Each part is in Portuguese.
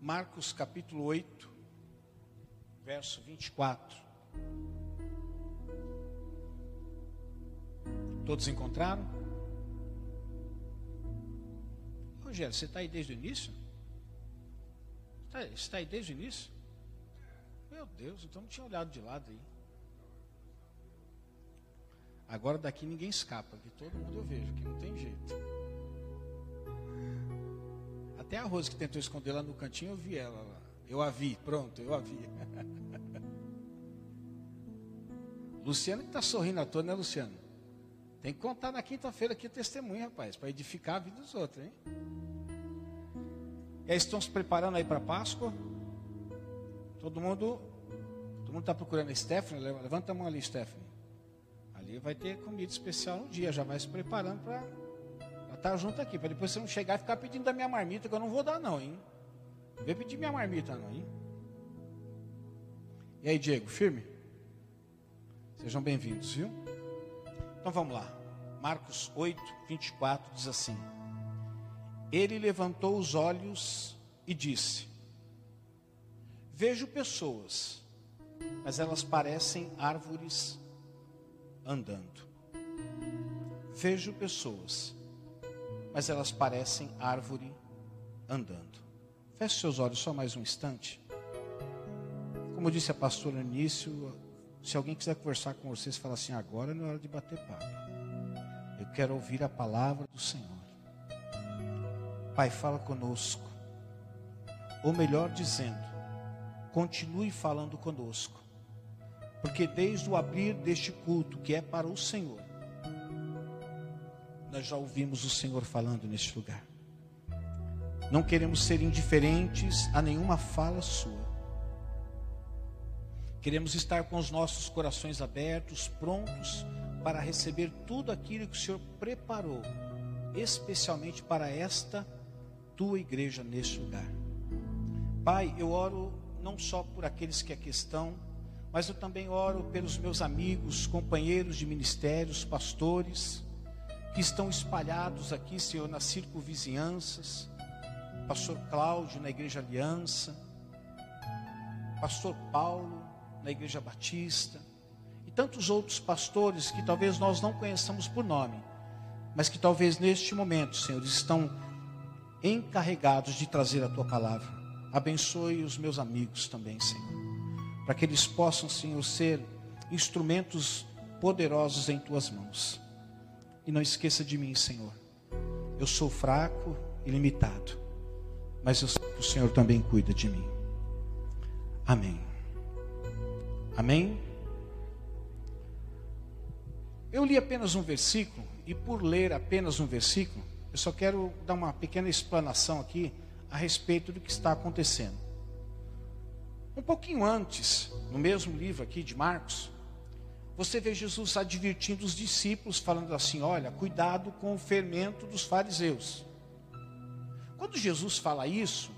Marcos capítulo 8, verso 24. Todos encontraram? Rogério, você está aí desde o início? Tá, você está aí desde o início? Meu Deus, então não tinha olhado de lado aí. Agora daqui ninguém escapa, que todo mundo eu vejo, que não tem jeito. Até a Rose que tentou esconder lá no cantinho, eu vi ela lá. Eu a vi, pronto, eu a vi. Luciano que está sorrindo à toa, né, Luciano? Tem que contar na quinta-feira aqui o testemunho, rapaz, para edificar a vida dos outros, hein? E aí estão se preparando aí para Páscoa. Todo mundo, todo mundo está procurando a Stephanie. Levanta a mão ali, Stephanie. Ali vai ter comida especial um dia, já vai se preparando para tá junto aqui, para depois você não chegar e ficar pedindo da minha marmita, que eu não vou dar não, hein? Não vem pedir minha marmita não, hein? E aí, Diego, firme? Sejam bem-vindos, viu? Então vamos lá. Marcos 8, 24 diz assim: Ele levantou os olhos e disse: Vejo pessoas, mas elas parecem árvores andando. Vejo pessoas, mas elas parecem árvore andando. Feche seus olhos só mais um instante. Como disse a pastora no início, se alguém quiser conversar com vocês, fala assim: agora não é hora de bater papo. Eu quero ouvir a palavra do Senhor. Pai, fala conosco. Ou melhor dizendo, continue falando conosco. Porque desde o abrir deste culto, que é para o Senhor, nós já ouvimos o Senhor falando neste lugar. Não queremos ser indiferentes a nenhuma fala sua. Queremos estar com os nossos corações abertos, prontos para receber tudo aquilo que o Senhor preparou, especialmente para esta tua igreja neste lugar. Pai, eu oro não só por aqueles que aqui estão, mas eu também oro pelos meus amigos, companheiros de ministérios, pastores, que estão espalhados aqui, Senhor, nas circunvizinhanças, pastor Cláudio na Igreja Aliança, pastor Paulo, na Igreja Batista, e tantos outros pastores que talvez nós não conheçamos por nome, mas que talvez neste momento, Senhor, estão encarregados de trazer a tua palavra. Abençoe os meus amigos também, Senhor, para que eles possam, Senhor, ser instrumentos poderosos em tuas mãos. E não esqueça de mim, Senhor. Eu sou fraco e limitado, mas eu sei que o Senhor também cuida de mim. Amém. Amém? Eu li apenas um versículo, e por ler apenas um versículo, eu só quero dar uma pequena explanação aqui a respeito do que está acontecendo. Um pouquinho antes, no mesmo livro aqui de Marcos, você vê Jesus advertindo os discípulos, falando assim: olha, cuidado com o fermento dos fariseus. Quando Jesus fala isso,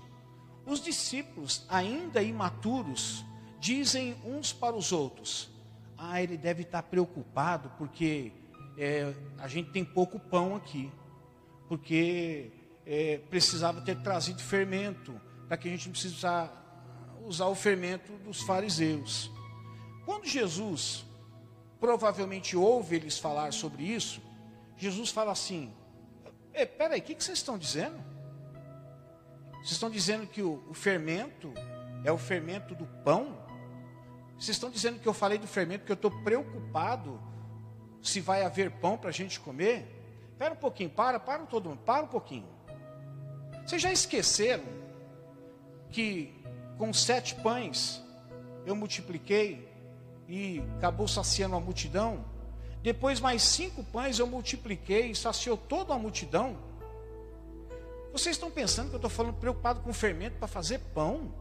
os discípulos, ainda imaturos, dizem uns para os outros: Ah, ele deve estar preocupado porque é, a gente tem pouco pão aqui, porque é, precisava ter trazido fermento, para que a gente não precise usar, usar o fermento dos fariseus. Quando Jesus provavelmente ouve eles falar sobre isso, Jesus fala assim: Peraí, o que, que vocês estão dizendo? Vocês estão dizendo que o, o fermento é o fermento do pão? Vocês estão dizendo que eu falei do fermento porque eu estou preocupado se vai haver pão para a gente comer? Espera um pouquinho, para, para todo mundo, para um pouquinho. Vocês já esqueceram que com sete pães eu multipliquei e acabou saciando a multidão? Depois mais cinco pães eu multipliquei e saciou toda a multidão? Vocês estão pensando que eu estou falando preocupado com fermento para fazer pão?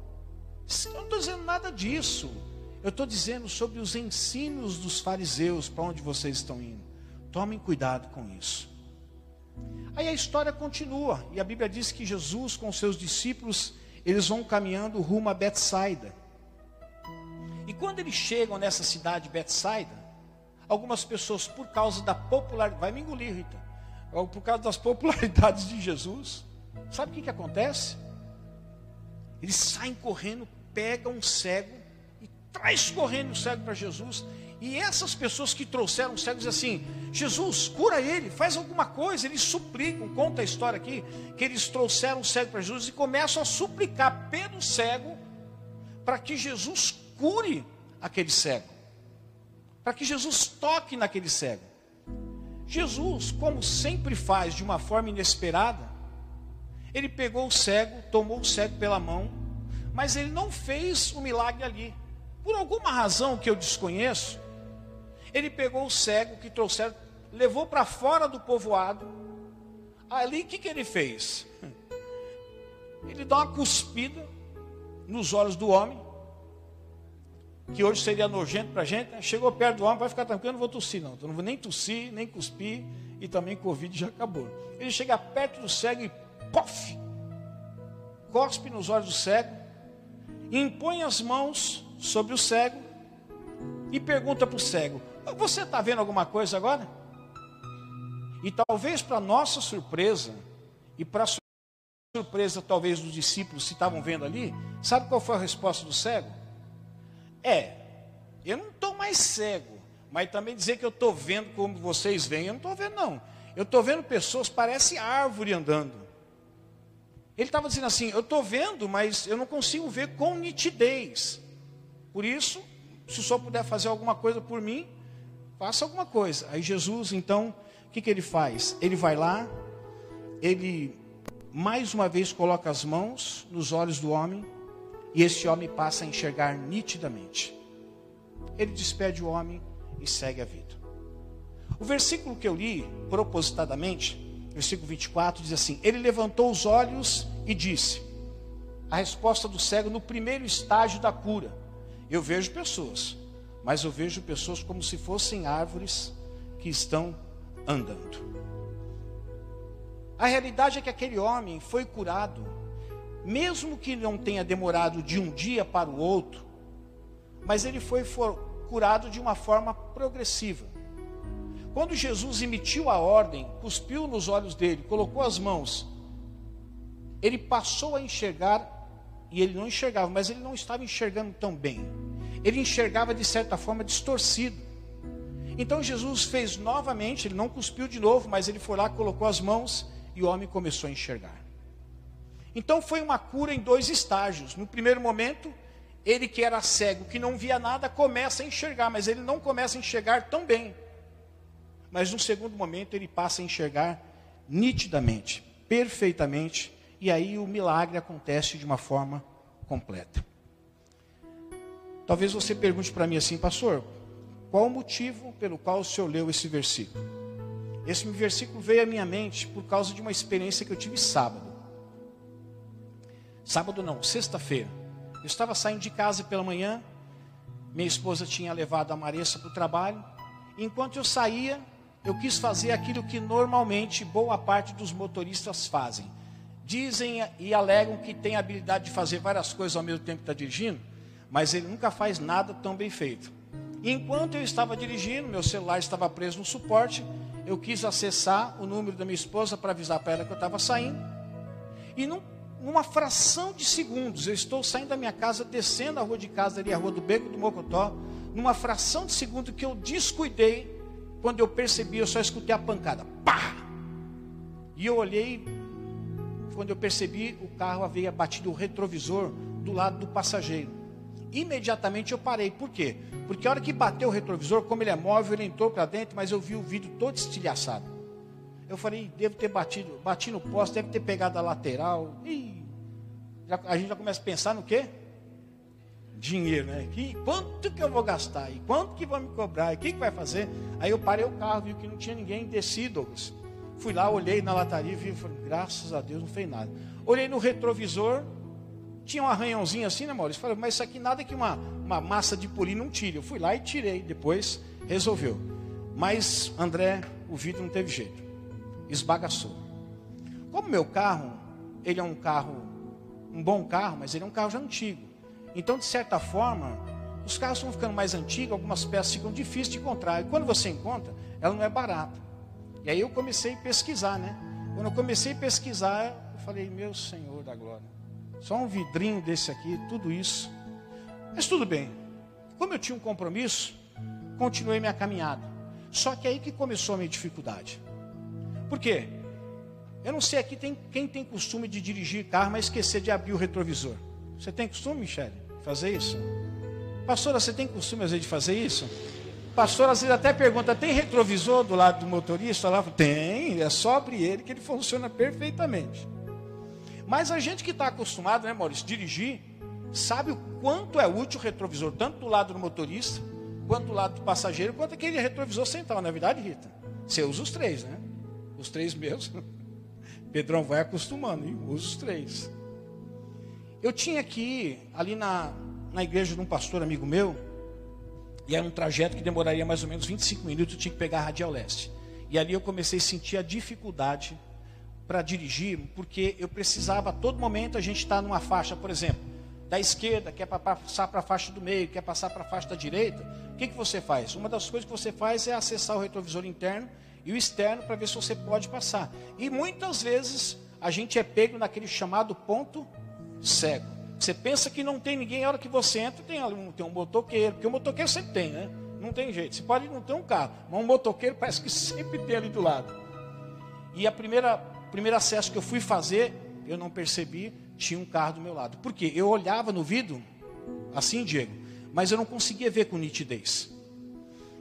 Eu não estou dizendo nada disso. Eu estou dizendo sobre os ensinos dos fariseus para onde vocês estão indo. Tomem cuidado com isso. Aí a história continua e a Bíblia diz que Jesus com seus discípulos eles vão caminhando rumo a Betsaida. Quando eles chegam nessa cidade Betsaida, algumas pessoas por causa da popularidade, vai me engolir, Rita, por causa das popularidades de Jesus, sabe o que, que acontece? Eles saem correndo, pegam um cego e traz correndo o cego para Jesus. E essas pessoas que trouxeram o cego dizem assim: Jesus, cura ele, faz alguma coisa. Eles suplicam, conta a história aqui, que eles trouxeram o cego para Jesus e começam a suplicar pelo cego para que Jesus cure aquele cego, para que Jesus toque naquele cego. Jesus, como sempre faz de uma forma inesperada, ele pegou o cego, tomou o cego pela mão, mas ele não fez o milagre ali. Por alguma razão que eu desconheço, ele pegou o cego que trouxeram, levou para fora do povoado. Ali o que, que ele fez? Ele dá uma cuspida nos olhos do homem, que hoje seria nojento para a gente, né? chegou perto do homem, vai ficar tranquilo, eu não vou tossir não, eu não vou nem tossir, nem cuspir, e também Covid já acabou. Ele chega perto do cego e pof, cospe nos olhos do cego, impõe as mãos sobre o cego e pergunta para o cego: Você está vendo alguma coisa agora? E talvez para nossa surpresa, e para surpresa talvez dos discípulos que estavam vendo ali, sabe qual foi a resposta do cego? É, eu não estou mais cego, mas também dizer que eu estou vendo como vocês veem, eu não estou vendo, não. Eu estou vendo pessoas, parece árvore andando. Ele estava dizendo assim: eu estou vendo, mas eu não consigo ver com nitidez. Por isso, se o senhor puder fazer alguma coisa por mim, faça alguma coisa. Aí Jesus, então, o que, que ele faz? Ele vai lá, ele mais uma vez coloca as mãos nos olhos do homem e esse homem passa a enxergar nitidamente. Ele despede o homem e segue a vida. O versículo que eu li, propositadamente, versículo 24, diz assim: Ele levantou os olhos e disse: A resposta do cego no primeiro estágio da cura. Eu vejo pessoas, mas eu vejo pessoas como se fossem árvores que estão andando. A realidade é que aquele homem foi curado mesmo que não tenha demorado de um dia para o outro, mas ele foi curado de uma forma progressiva. Quando Jesus emitiu a ordem, cuspiu nos olhos dele, colocou as mãos, ele passou a enxergar, e ele não enxergava, mas ele não estava enxergando tão bem. Ele enxergava de certa forma distorcido. Então Jesus fez novamente, ele não cuspiu de novo, mas ele foi lá, colocou as mãos e o homem começou a enxergar. Então foi uma cura em dois estágios. No primeiro momento, ele que era cego, que não via nada, começa a enxergar, mas ele não começa a enxergar tão bem. Mas no segundo momento, ele passa a enxergar nitidamente, perfeitamente, e aí o milagre acontece de uma forma completa. Talvez você pergunte para mim assim, pastor, qual o motivo pelo qual o senhor leu esse versículo? Esse versículo veio à minha mente por causa de uma experiência que eu tive sábado. Sábado não, sexta-feira. Eu estava saindo de casa pela manhã. Minha esposa tinha levado a Maressa para o trabalho. Enquanto eu saía, eu quis fazer aquilo que normalmente boa parte dos motoristas fazem. Dizem e alegam que tem a habilidade de fazer várias coisas ao mesmo tempo que está dirigindo, mas ele nunca faz nada tão bem feito. Enquanto eu estava dirigindo, meu celular estava preso no suporte, eu quis acessar o número da minha esposa para avisar para ela que eu estava saindo. E não numa fração de segundos, eu estou saindo da minha casa, descendo a rua de casa ali, a rua do Beco do Mocotó, numa fração de segundo que eu descuidei, quando eu percebi, eu só escutei a pancada, pá! E eu olhei, quando eu percebi, o carro havia batido o retrovisor do lado do passageiro. Imediatamente eu parei, por quê? Porque a hora que bateu o retrovisor, como ele é móvel, ele entrou para dentro, mas eu vi o vidro todo estilhaçado. Eu falei, devo ter batido, bati no poste, deve ter pegado a lateral. Ih, já, a gente já começa a pensar no quê? Dinheiro, né? Que, quanto que eu vou gastar? E quanto que vão me cobrar? E o que, que vai fazer? Aí eu parei o carro, vi que não tinha ninguém, desci, Douglas. Fui lá, olhei na lataria e vi, falei, graças a Deus não fez nada. Olhei no retrovisor, tinha um arranhãozinho assim, né, Maurício? Falei, mas isso aqui nada que uma, uma massa de polir não tire. Eu fui lá e tirei, depois resolveu. Mas, André, o vidro não teve jeito esbagaçou. Como meu carro, ele é um carro, um bom carro, mas ele é um carro já antigo. Então, de certa forma, os carros estão ficando mais antigos, algumas peças ficam difíceis de encontrar. E quando você encontra, ela não é barata. E aí eu comecei a pesquisar, né? Quando eu comecei a pesquisar, eu falei, meu Senhor da glória. Só um vidrinho desse aqui, tudo isso. Mas tudo bem. Como eu tinha um compromisso, continuei minha caminhada. Só que aí que começou a minha dificuldade. Por quê? Eu não sei aqui tem, quem tem costume de dirigir carro, mas esquecer de abrir o retrovisor. Você tem costume, Michele, fazer isso? Pastora, você tem costume às vezes de fazer isso? Pastor às vezes até pergunta: tem retrovisor do lado do motorista? Lá, tem, é só abrir ele que ele funciona perfeitamente. Mas a gente que está acostumado, né, Maurício, dirigir, sabe o quanto é útil o retrovisor, tanto do lado do motorista, quanto do lado do passageiro, quanto aquele retrovisor central, não é verdade, Rita? Você usa os três, né? Os três meus. Pedrão vai acostumando, hein? usa os três. Eu tinha que ir ali na, na igreja de um pastor amigo meu, e era um trajeto que demoraria mais ou menos 25 minutos, eu tinha que pegar a Radial Leste. E ali eu comecei a sentir a dificuldade para dirigir, porque eu precisava, a todo momento, a gente está numa faixa, por exemplo, da esquerda, quer passar para a faixa do meio, quer passar para a faixa da direita. O que, que você faz? Uma das coisas que você faz é acessar o retrovisor interno e o externo para ver se você pode passar. E muitas vezes a gente é pego naquele chamado ponto cego. Você pensa que não tem ninguém, a hora que você entra tem, um, tem um motoqueiro, porque o motoqueiro sempre tem, né? Não tem jeito. Você pode não ter um carro, mas um motoqueiro parece que sempre tem ali do lado. E a primeira primeiro acesso que eu fui fazer, eu não percebi, tinha um carro do meu lado. Por quê? Eu olhava no vidro, assim, Diego, mas eu não conseguia ver com nitidez.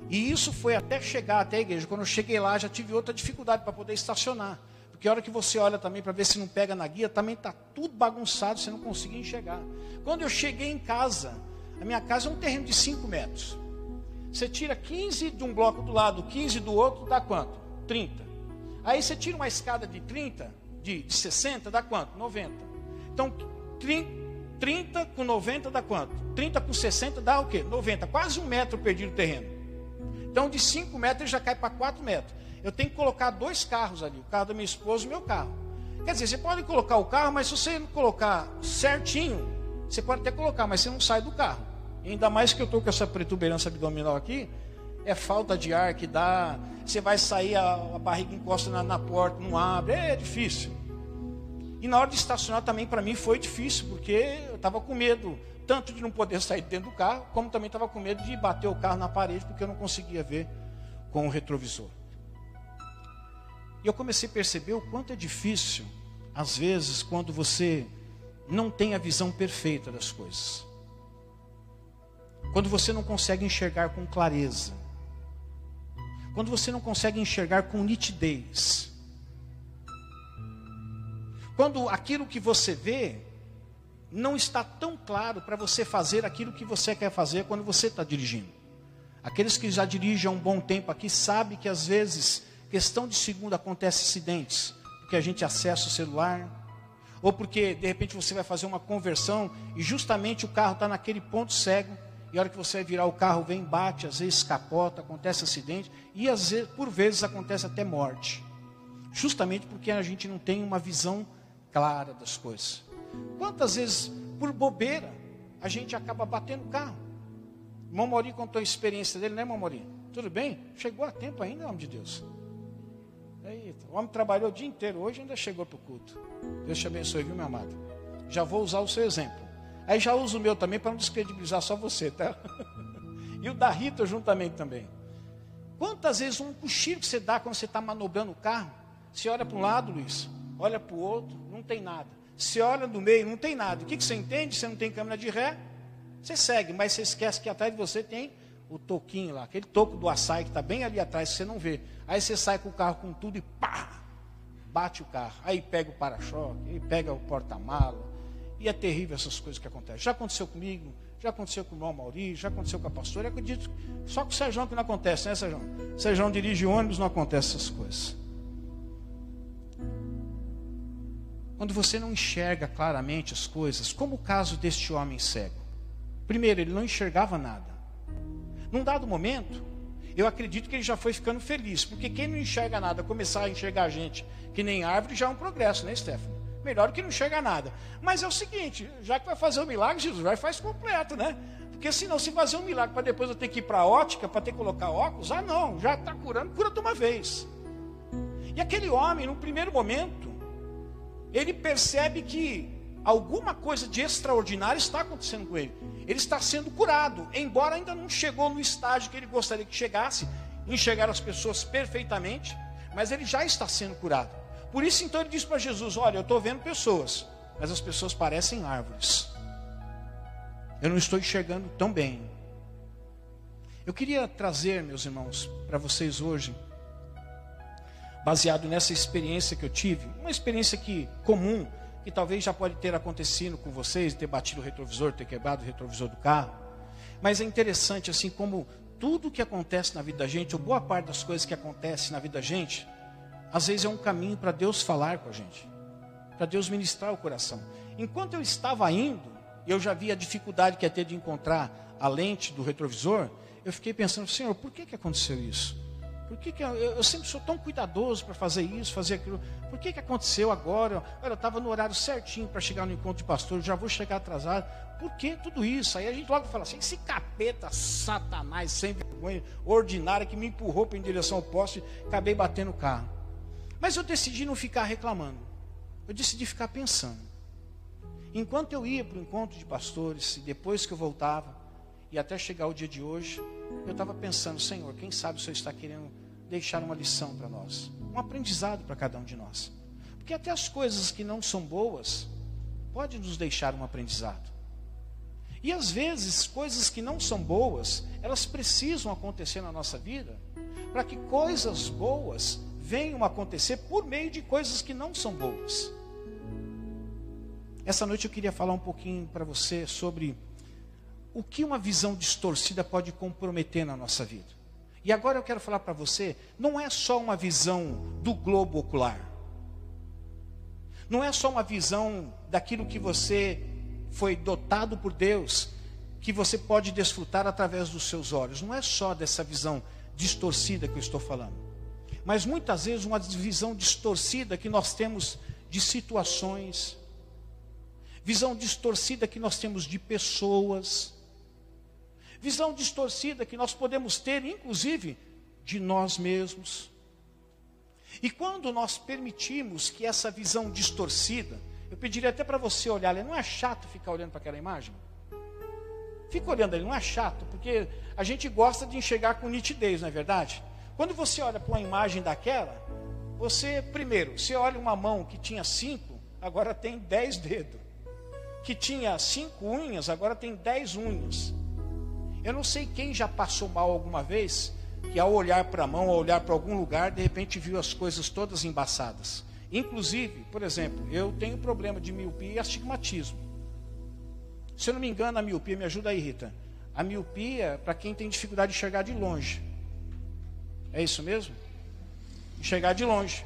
E isso foi até chegar até a igreja. Quando eu cheguei lá, já tive outra dificuldade para poder estacionar. Porque a hora que você olha também para ver se não pega na guia, também está tudo bagunçado, você não conseguia enxergar. Quando eu cheguei em casa, a minha casa é um terreno de 5 metros. Você tira 15 de um bloco do lado, 15 do outro, dá quanto? 30. Aí você tira uma escada de 30, de, de 60, dá quanto? 90. Então, 30 com 90 dá quanto? 30 com 60 dá o quê? 90. Quase um metro perdido o terreno. Então, de 5 metros ele já cai para 4 metros eu tenho que colocar dois carros ali, o carro da minha esposa e o meu carro. Quer dizer, você pode colocar o carro, mas se você não colocar certinho, você pode até colocar, mas você não sai do carro. Ainda mais que eu estou com essa protuberância abdominal aqui, é falta de ar que dá, você vai sair, a, a barriga encosta na, na, porta, não abre, é, é difícil. E na hora de estacionar também para mim foi difícil, porque eu estava com medo, tanto de não poder sair dentro do carro, como também estava com medo de bater o carro na parede, porque eu não conseguia ver com o retrovisor. E eu comecei a perceber o quanto é difícil, às vezes, quando você não tem a visão perfeita das coisas. Quando você não consegue enxergar com clareza. Quando você não consegue enxergar com nitidez. Quando aquilo que você vê não está tão claro para você fazer aquilo que você quer fazer quando você está dirigindo. Aqueles que já dirigem há um bom tempo aqui sabem que às vezes Questão de segundo acontece acidentes, porque a gente acessa o celular, ou porque de repente você vai fazer uma conversão e justamente o carro está naquele ponto cego, e a hora que você vai virar o carro vem, bate, às vezes capota, acontece acidente, e às vezes, por vezes acontece até morte. Justamente porque a gente não tem uma visão clara das coisas. Quantas vezes, por bobeira, a gente acaba batendo o carro? Maurí contou a experiência dele, né, Maurí? Tudo bem? Chegou a tempo ainda, em nome de Deus. Eita, o homem trabalhou o dia inteiro, hoje ainda chegou para o culto. Deus te abençoe, viu, meu amado? Já vou usar o seu exemplo. Aí já uso o meu também para não descredibilizar só você, tá? e o da Rita juntamente também. Quantas vezes um cochilo que você dá quando você está manobrando o carro? Você olha para um lado, Luiz, olha para o outro, não tem nada. Você olha do meio, não tem nada. O que, que você entende? Você não tem câmera de ré, você segue, mas você esquece que atrás de você tem o toquinho lá, aquele toco do açaí que está bem ali atrás, você não vê. Aí você sai com o carro com tudo e pá, bate o carro. Aí pega o para-choque, aí pega o porta-mala. E é terrível essas coisas que acontecem. Já aconteceu comigo, já aconteceu com o irmão Mauri, já aconteceu com a pastora. Eu acredito, só com o Sérgio que não acontece, né, Sérgio? Sérgio dirige ônibus, não acontece essas coisas. Quando você não enxerga claramente as coisas, como o caso deste homem cego. Primeiro, ele não enxergava nada. Num dado momento, eu acredito que ele já foi ficando feliz, porque quem não enxerga nada, começar a enxergar a gente que nem árvore, já é um progresso, né, Stefano? Melhor que não enxerga nada. Mas é o seguinte, já que vai fazer o milagre, Jesus vai faz completo, né? Porque senão, se fazer um milagre para depois eu ter que ir para a ótica, para ter que colocar óculos, ah não, já está curando, cura de uma vez. E aquele homem, no primeiro momento, ele percebe que alguma coisa de extraordinário está acontecendo com ele. Ele está sendo curado, embora ainda não chegou no estágio que ele gostaria que chegasse, enxergar as pessoas perfeitamente, mas ele já está sendo curado. Por isso, então, ele diz para Jesus: Olha, eu estou vendo pessoas, mas as pessoas parecem árvores. Eu não estou enxergando tão bem. Eu queria trazer, meus irmãos, para vocês hoje, baseado nessa experiência que eu tive, uma experiência que comum, que talvez já pode ter acontecido com vocês, ter batido o retrovisor, ter quebrado o retrovisor do carro. Mas é interessante assim como tudo que acontece na vida da gente, ou boa parte das coisas que acontecem na vida da gente, às vezes é um caminho para Deus falar com a gente, para Deus ministrar o coração. Enquanto eu estava indo, eu já vi a dificuldade que ia ter de encontrar a lente do retrovisor, eu fiquei pensando, Senhor, por que, que aconteceu isso? Por que, que eu, eu, sempre sou tão cuidadoso para fazer isso, fazer aquilo? Por que, que aconteceu agora? Olha, eu estava no horário certinho para chegar no encontro de pastor, já vou chegar atrasado. Por que tudo isso? Aí a gente logo fala assim: esse capeta, satanás, sem vergonha, ordinário, que me empurrou para em direção ao poste, acabei batendo o carro. Mas eu decidi não ficar reclamando. Eu decidi ficar pensando. Enquanto eu ia para o encontro de pastores, e depois que eu voltava, e até chegar o dia de hoje, eu estava pensando, Senhor, quem sabe o Senhor está querendo deixar uma lição para nós, um aprendizado para cada um de nós. Porque até as coisas que não são boas, pode nos deixar um aprendizado. E às vezes, coisas que não são boas, elas precisam acontecer na nossa vida, para que coisas boas venham acontecer por meio de coisas que não são boas. Essa noite eu queria falar um pouquinho para você sobre o que uma visão distorcida pode comprometer na nossa vida. E agora eu quero falar para você, não é só uma visão do globo ocular. Não é só uma visão daquilo que você foi dotado por Deus, que você pode desfrutar através dos seus olhos. Não é só dessa visão distorcida que eu estou falando. Mas muitas vezes uma visão distorcida que nós temos de situações, visão distorcida que nós temos de pessoas, visão distorcida que nós podemos ter, inclusive, de nós mesmos. E quando nós permitimos que essa visão distorcida, eu pediria até para você olhar, não é chato ficar olhando para aquela imagem? Fica olhando ali, não é chato, porque a gente gosta de enxergar com nitidez, não é verdade? Quando você olha para uma imagem daquela, você, primeiro, você olha uma mão que tinha cinco, agora tem dez dedos. Que tinha cinco unhas, agora tem dez unhas. Eu não sei quem já passou mal alguma vez, que ao olhar para a mão, ao olhar para algum lugar, de repente viu as coisas todas embaçadas. Inclusive, por exemplo, eu tenho problema de miopia e astigmatismo. Se eu não me engano, a miopia, me ajuda aí, Rita. A miopia, para quem tem dificuldade de enxergar de longe. É isso mesmo? Enxergar de longe.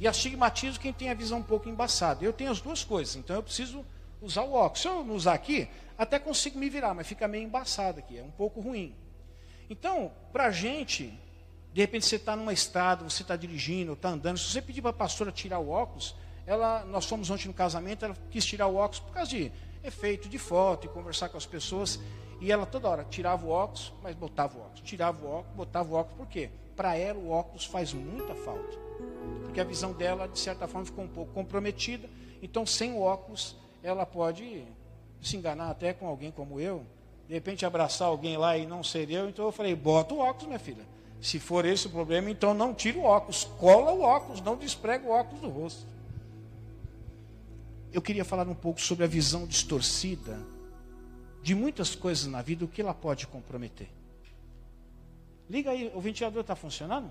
E astigmatismo, quem tem a visão um pouco embaçada. Eu tenho as duas coisas, então eu preciso usar o óculos. Se eu não usar aqui, até consigo me virar, mas fica meio embaçado aqui, é um pouco ruim. Então, para a gente, de repente você está numa estrada, você está dirigindo, está andando, se você pedir para a pastora tirar o óculos, ela, nós fomos ontem no casamento, ela quis tirar o óculos por causa de efeito de foto e conversar com as pessoas. E ela toda hora tirava o óculos, mas botava o óculos. Tirava o óculos, botava o óculos, por quê? Para ela o óculos faz muita falta. Porque a visão dela, de certa forma, ficou um pouco comprometida. Então, sem o óculos, ela pode se enganar até com alguém como eu, de repente abraçar alguém lá e não ser eu, então eu falei, bota o óculos, minha filha. Se for esse o problema, então não tira o óculos, cola o óculos, não desprega o óculos do rosto. Eu queria falar um pouco sobre a visão distorcida de muitas coisas na vida, o que ela pode comprometer. Liga aí, o ventilador está funcionando?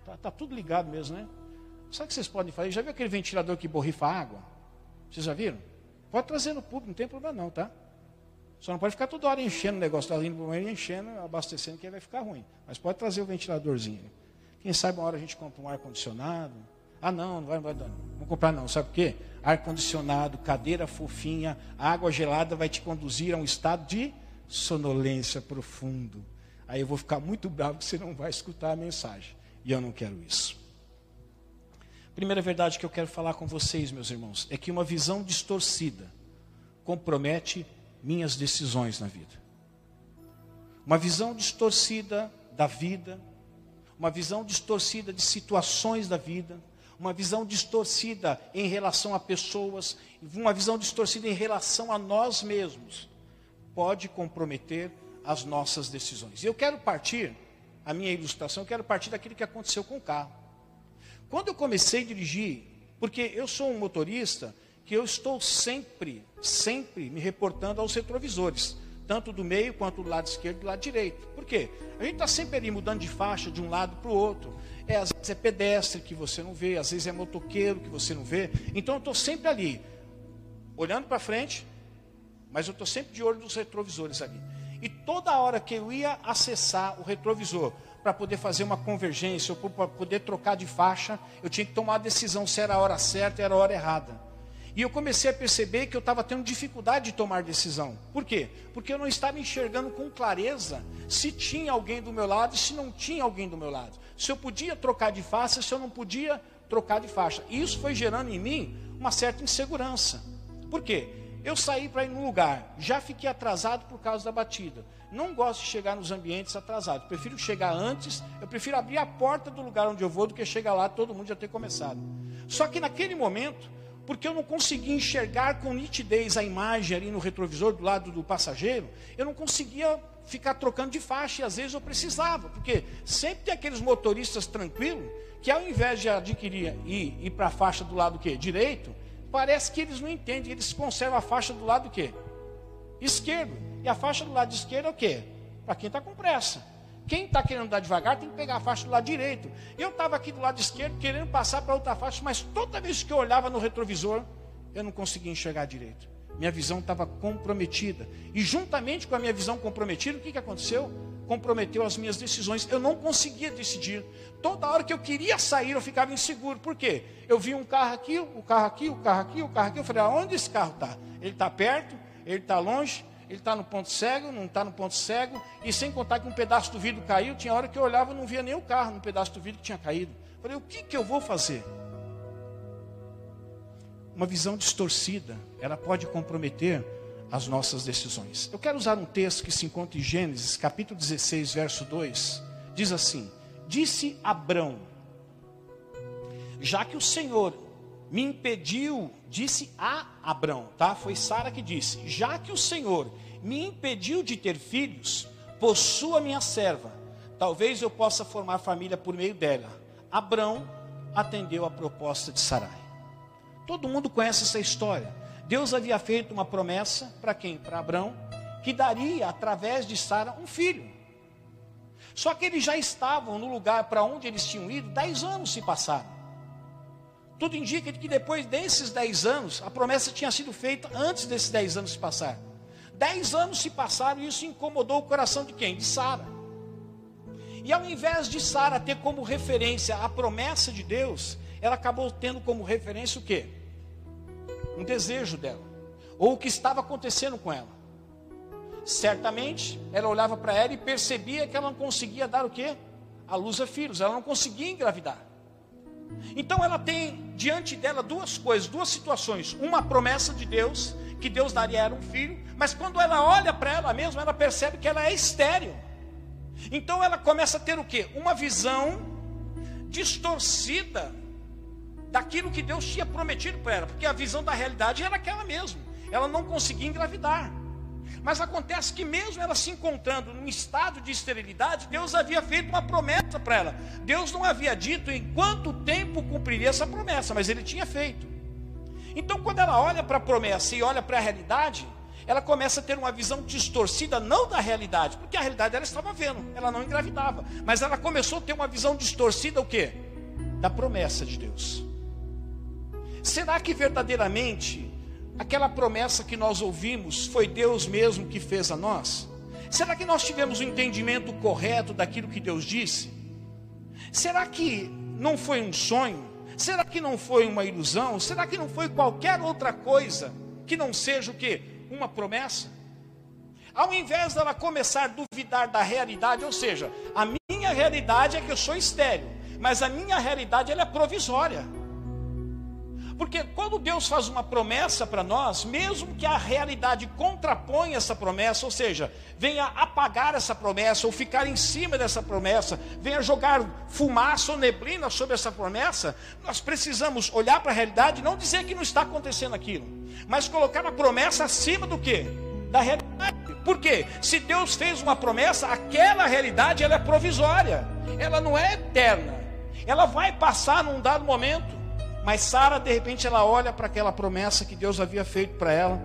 Está tá tudo ligado mesmo, né? Sabe o que vocês podem fazer? Já viu aquele ventilador que borrifa água? Vocês já viram? Pode trazer no público, não tem problema não, tá? Só não pode ficar toda hora enchendo o negócio, está indo enchendo, abastecendo, que aí vai ficar ruim. Mas pode trazer o ventiladorzinho. Quem sabe uma hora a gente compra um ar-condicionado. Ah, não, não vai, não vai comprar não. Sabe por quê? Ar-condicionado, cadeira fofinha, água gelada vai te conduzir a um estado de sonolência profundo. Aí eu vou ficar muito bravo que você não vai escutar a mensagem. E eu não quero isso. Primeira verdade que eu quero falar com vocês, meus irmãos, é que uma visão distorcida compromete minhas decisões na vida. Uma visão distorcida da vida, uma visão distorcida de situações da vida, uma visão distorcida em relação a pessoas, uma visão distorcida em relação a nós mesmos, pode comprometer as nossas decisões. E eu quero partir, a minha ilustração, eu quero partir daquilo que aconteceu com o carro. Quando eu comecei a dirigir, porque eu sou um motorista que eu estou sempre, sempre me reportando aos retrovisores, tanto do meio quanto do lado esquerdo e do lado direito. Por quê? A gente está sempre ali mudando de faixa de um lado para o outro. É, às vezes é pedestre que você não vê, às vezes é motoqueiro que você não vê. Então eu estou sempre ali, olhando para frente, mas eu estou sempre de olho nos retrovisores ali. E toda hora que eu ia acessar o retrovisor para poder fazer uma convergência ou para poder trocar de faixa, eu tinha que tomar a decisão se era a hora certa ou era a hora errada. E eu comecei a perceber que eu estava tendo dificuldade de tomar decisão. Por quê? Porque eu não estava enxergando com clareza se tinha alguém do meu lado e se não tinha alguém do meu lado. Se eu podia trocar de faixa, se eu não podia trocar de faixa. E isso foi gerando em mim uma certa insegurança. Por quê? Eu saí para ir num lugar, já fiquei atrasado por causa da batida. Não gosto de chegar nos ambientes atrasados. Prefiro chegar antes, eu prefiro abrir a porta do lugar onde eu vou do que chegar lá todo mundo já ter começado. Só que naquele momento, porque eu não conseguia enxergar com nitidez a imagem ali no retrovisor do lado do passageiro, eu não conseguia ficar trocando de faixa, e às vezes eu precisava, porque sempre tem aqueles motoristas tranquilos, que ao invés de adquirir e ir para a faixa do lado que direito, parece que eles não entendem, eles conservam a faixa do lado que esquerdo, e a faixa do lado esquerdo é o quê? Para quem está com pressa. Quem está querendo dar devagar tem que pegar a faixa do lado direito. Eu estava aqui do lado esquerdo querendo passar para outra faixa, mas toda vez que eu olhava no retrovisor, eu não conseguia enxergar direito. Minha visão estava comprometida. E juntamente com a minha visão comprometida, o que, que aconteceu? Comprometeu as minhas decisões. Eu não conseguia decidir. Toda hora que eu queria sair, eu ficava inseguro. Por quê? Eu vi um carro aqui, o um carro aqui, o um carro aqui, o um carro aqui. Eu falei, aonde esse carro está? Ele está perto? Ele está longe? ele está no ponto cego, não está no ponto cego, e sem contar que um pedaço do vidro caiu, tinha hora que eu olhava e não via nem o carro no pedaço do vidro que tinha caído. Falei, o que, que eu vou fazer? Uma visão distorcida, ela pode comprometer as nossas decisões. Eu quero usar um texto que se encontra em Gênesis, capítulo 16, verso 2. Diz assim: Disse Abrão, já que o Senhor me impediu, disse a Abrão, tá? Foi Sara que disse: Já que o Senhor me impediu de ter filhos, possua minha serva. Talvez eu possa formar família por meio dela. Abrão atendeu a proposta de Sarai. Todo mundo conhece essa história. Deus havia feito uma promessa para quem? Para Abrão, que daria através de Sara um filho. Só que eles já estavam no lugar para onde eles tinham ido, dez anos se passaram. Tudo indica que depois desses dez anos, a promessa tinha sido feita antes desses dez anos se passar. Dez anos se passaram e isso incomodou o coração de quem? De Sara. E ao invés de Sara ter como referência a promessa de Deus, ela acabou tendo como referência o quê? Um desejo dela. Ou o que estava acontecendo com ela. Certamente, ela olhava para ela e percebia que ela não conseguia dar o quê? A luz a filhos. Ela não conseguia engravidar. Então ela tem diante dela duas coisas, duas situações. Uma promessa de Deus, que Deus daria a ela um filho, mas quando ela olha para ela mesma, ela percebe que ela é estéril. Então ela começa a ter o que? Uma visão distorcida daquilo que Deus tinha prometido para ela, porque a visão da realidade era aquela mesmo. Ela não conseguia engravidar. Mas acontece que, mesmo ela se encontrando num estado de esterilidade, Deus havia feito uma promessa para ela. Deus não havia dito em quanto tempo cumpriria essa promessa, mas Ele tinha feito. Então, quando ela olha para a promessa e olha para a realidade, ela começa a ter uma visão distorcida, não da realidade, porque a realidade ela estava vendo, ela não engravidava, mas ela começou a ter uma visão distorcida, o que? Da promessa de Deus. Será que verdadeiramente aquela promessa que nós ouvimos foi Deus mesmo que fez a nós? Será que nós tivemos o um entendimento correto daquilo que Deus disse? Será que não foi um sonho? Será que não foi uma ilusão? Será que não foi qualquer outra coisa que não seja o que? Uma promessa? Ao invés dela começar a duvidar da realidade, ou seja, a minha realidade é que eu sou estéreo, mas a minha realidade ela é provisória. Porque quando Deus faz uma promessa para nós, mesmo que a realidade contraponha essa promessa, ou seja, venha apagar essa promessa, ou ficar em cima dessa promessa, venha jogar fumaça ou neblina sobre essa promessa, nós precisamos olhar para a realidade e não dizer que não está acontecendo aquilo, mas colocar a promessa acima do que? Da realidade. Por quê? Se Deus fez uma promessa, aquela realidade ela é provisória, ela não é eterna, ela vai passar num dado momento. Mas Sara, de repente, ela olha para aquela promessa que Deus havia feito para ela,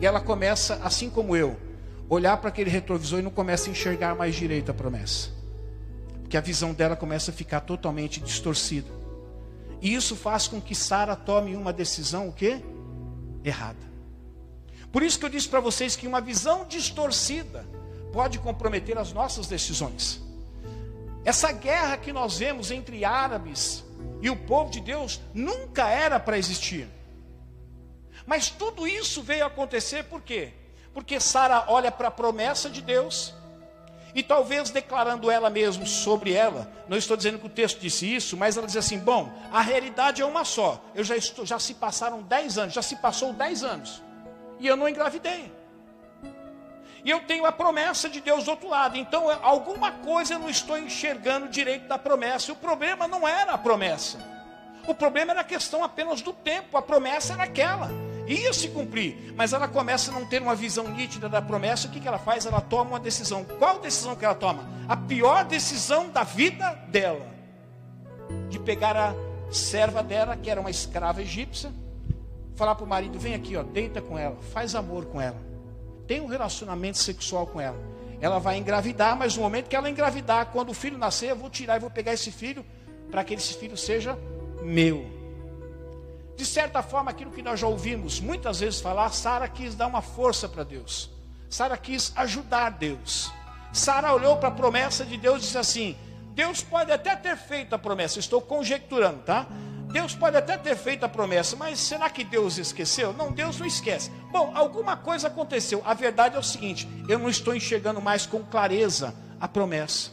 e ela começa, assim como eu, olhar para aquele retrovisor e não começa a enxergar mais direito a promessa. Porque a visão dela começa a ficar totalmente distorcida. E isso faz com que Sara tome uma decisão o quê? Errada. Por isso que eu disse para vocês que uma visão distorcida pode comprometer as nossas decisões. Essa guerra que nós vemos entre árabes e o povo de Deus nunca era para existir. Mas tudo isso veio acontecer por quê? Porque Sara olha para a promessa de Deus e talvez declarando ela mesma sobre ela, não estou dizendo que o texto disse isso, mas ela diz assim: bom, a realidade é uma só. Eu já estou, já se passaram 10 anos, já se passou 10 anos, e eu não engravidei. E eu tenho a promessa de Deus do outro lado. Então, alguma coisa eu não estou enxergando direito da promessa. O problema não era a promessa. O problema era a questão apenas do tempo. A promessa era aquela. Ia se cumprir. Mas ela começa a não ter uma visão nítida da promessa. O que, que ela faz? Ela toma uma decisão. Qual decisão que ela toma? A pior decisão da vida dela. De pegar a serva dela, que era uma escrava egípcia. Falar para o marido: vem aqui, ó, deita com ela, faz amor com ela tem um relacionamento sexual com ela. Ela vai engravidar, mas no momento que ela engravidar, quando o filho nascer, eu vou tirar e vou pegar esse filho para que esse filho seja meu. De certa forma, aquilo que nós já ouvimos muitas vezes falar, Sara quis dar uma força para Deus. Sara quis ajudar Deus. Sara olhou para a promessa de Deus e disse assim: Deus pode até ter feito a promessa, estou conjecturando, tá? Deus pode até ter feito a promessa, mas será que Deus esqueceu? Não, Deus não esquece. Bom, alguma coisa aconteceu. A verdade é o seguinte: eu não estou enxergando mais com clareza a promessa.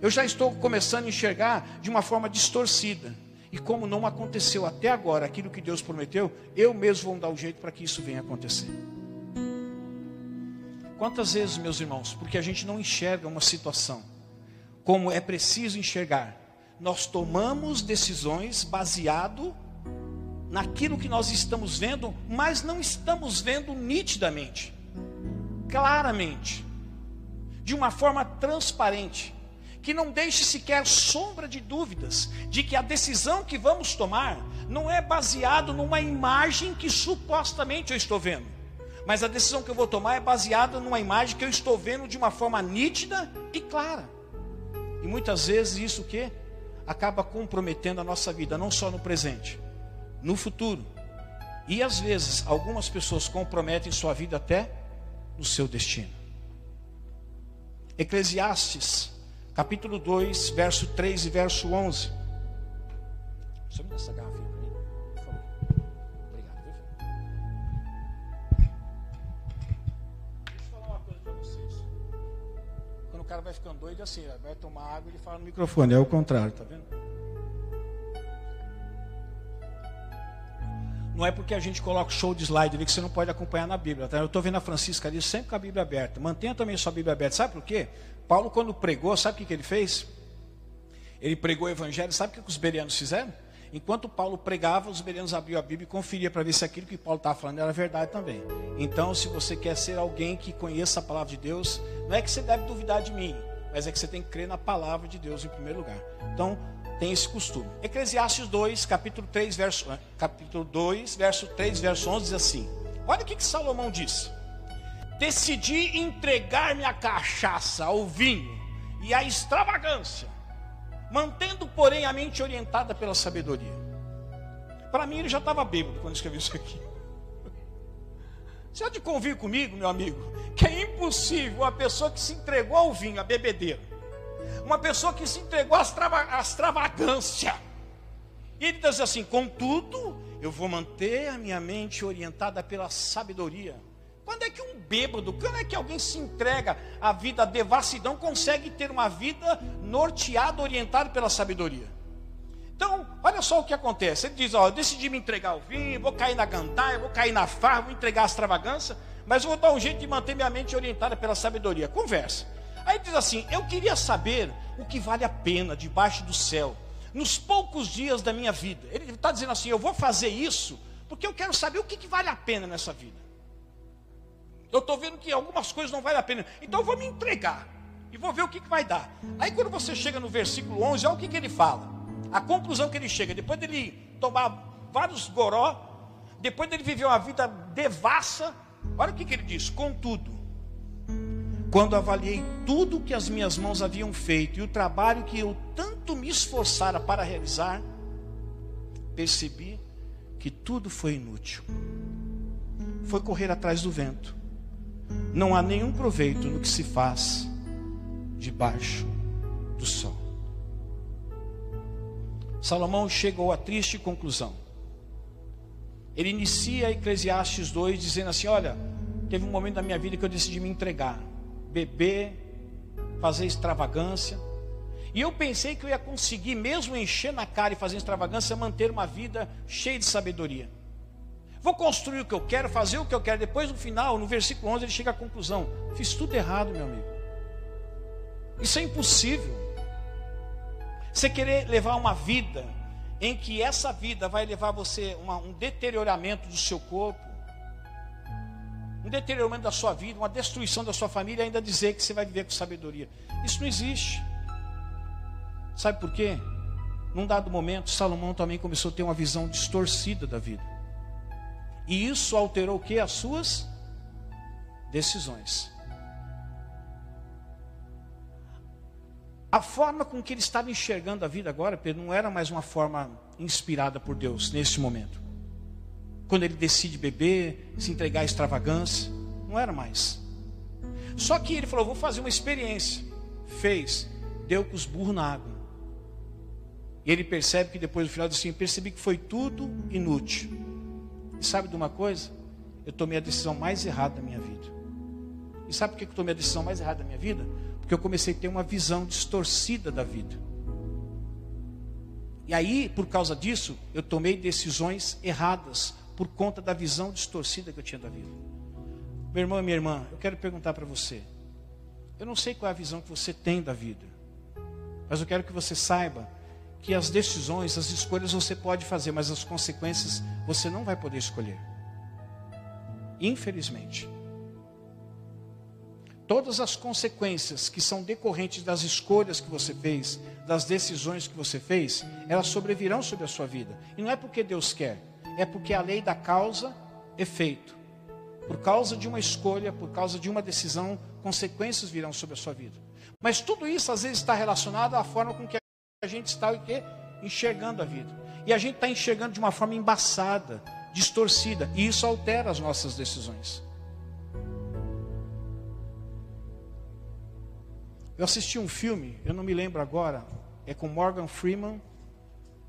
Eu já estou começando a enxergar de uma forma distorcida. E como não aconteceu até agora aquilo que Deus prometeu, eu mesmo vou dar o um jeito para que isso venha acontecer. Quantas vezes, meus irmãos, porque a gente não enxerga uma situação como é preciso enxergar, nós tomamos decisões baseado naquilo que nós estamos vendo, mas não estamos vendo nitidamente, claramente, de uma forma transparente, que não deixe sequer sombra de dúvidas de que a decisão que vamos tomar não é baseado numa imagem que supostamente eu estou vendo, mas a decisão que eu vou tomar é baseada numa imagem que eu estou vendo de uma forma nítida e clara. E muitas vezes isso que acaba comprometendo a nossa vida, não só no presente, no futuro. E às vezes, algumas pessoas comprometem sua vida até no seu destino. Eclesiastes, capítulo 2, verso 3 e verso 11. Deixa eu me dar essa garrafinha cara vai ficando doido, assim, vai tomar água e ele fala no microfone, é o contrário, tá vendo? Não é porque a gente coloca show de slide ali que você não pode acompanhar na Bíblia. Tá? Eu estou vendo a Francisca ali sempre com a Bíblia aberta. Mantenha também sua Bíblia aberta. Sabe por quê? Paulo, quando pregou, sabe o que, que ele fez? Ele pregou o Evangelho. Sabe o que, que os bereanos fizeram? Enquanto Paulo pregava, os bereanos abriam a Bíblia e conferiam para ver se aquilo que Paulo estava falando era verdade também. Então, se você quer ser alguém que conheça a palavra de Deus, não é que você deve duvidar de mim, mas é que você tem que crer na palavra de Deus em primeiro lugar. Então, tem esse costume. Eclesiastes 2, capítulo 3, verso, eh, capítulo 2, verso 3, verso 11 diz assim: Olha o que, que Salomão diz: Decidi entregar-me à cachaça, ao vinho e à extravagância, mantendo, porém, a mente orientada pela sabedoria. Para mim, ele já estava bêbado quando escreveu isso aqui. Você há de convir comigo, meu amigo, que é impossível a pessoa que se entregou ao vinho, a bebedeira, uma pessoa que se entregou à extravagância. E ele diz assim: contudo, eu vou manter a minha mente orientada pela sabedoria. Quando é que um bêbado, quando é que alguém se entrega à vida devassidão, consegue ter uma vida norteada, orientada pela sabedoria? Então, olha só o que acontece. Ele diz: Ó, eu decidi me entregar ao vinho, vou cair na gandaia, vou cair na farra, vou entregar a extravagância, mas vou dar um jeito de manter minha mente orientada pela sabedoria. Conversa. Aí diz assim: Eu queria saber o que vale a pena debaixo do céu, nos poucos dias da minha vida. Ele está dizendo assim: Eu vou fazer isso porque eu quero saber o que, que vale a pena nessa vida. Eu estou vendo que algumas coisas não valem a pena, então eu vou me entregar e vou ver o que, que vai dar. Aí quando você chega no versículo 11, olha o que, que ele fala. A conclusão que ele chega, depois dele tomar vários goró, depois dele viver uma vida devassa, olha o que, que ele diz: Contudo, quando avaliei tudo que as minhas mãos haviam feito e o trabalho que eu tanto me esforçara para realizar, percebi que tudo foi inútil. Foi correr atrás do vento. Não há nenhum proveito no que se faz debaixo do sol. Salomão chegou à triste conclusão. Ele inicia Eclesiastes 2 dizendo assim: Olha, teve um momento da minha vida que eu decidi me entregar, beber, fazer extravagância. E eu pensei que eu ia conseguir, mesmo encher na cara e fazer extravagância, manter uma vida cheia de sabedoria. Vou construir o que eu quero, fazer o que eu quero. Depois, no final, no versículo 11, ele chega à conclusão: Fiz tudo errado, meu amigo. Isso é impossível. Você querer levar uma vida em que essa vida vai levar você uma, um deterioramento do seu corpo, um deterioramento da sua vida, uma destruição da sua família, ainda dizer que você vai viver com sabedoria. Isso não existe. Sabe por quê? Num dado momento, Salomão também começou a ter uma visão distorcida da vida. E isso alterou o que? As suas decisões. A forma com que ele estava enxergando a vida agora, Pedro, não era mais uma forma inspirada por Deus nesse momento. Quando ele decide beber, se entregar à extravagância, não era mais. Só que ele falou: vou fazer uma experiência. Fez, deu com os burros na água. E ele percebe que depois do final assim, percebi que foi tudo inútil. E sabe de uma coisa? Eu tomei a decisão mais errada da minha vida. E sabe por que eu tomei a decisão mais errada da minha vida? Porque eu comecei a ter uma visão distorcida da vida. E aí, por causa disso, eu tomei decisões erradas por conta da visão distorcida que eu tinha da vida. Meu irmão e minha irmã, eu quero perguntar para você. Eu não sei qual é a visão que você tem da vida, mas eu quero que você saiba que as decisões, as escolhas você pode fazer, mas as consequências você não vai poder escolher. Infelizmente todas as consequências que são decorrentes das escolhas que você fez, das decisões que você fez, elas sobrevirão sobre a sua vida. E não é porque Deus quer, é porque a lei da causa efeito. Por causa de uma escolha, por causa de uma decisão, consequências virão sobre a sua vida. Mas tudo isso às vezes está relacionado à forma com que a gente está o quê? enxergando a vida. E a gente está enxergando de uma forma embaçada, distorcida, e isso altera as nossas decisões. Eu assisti um filme, eu não me lembro agora, é com Morgan Freeman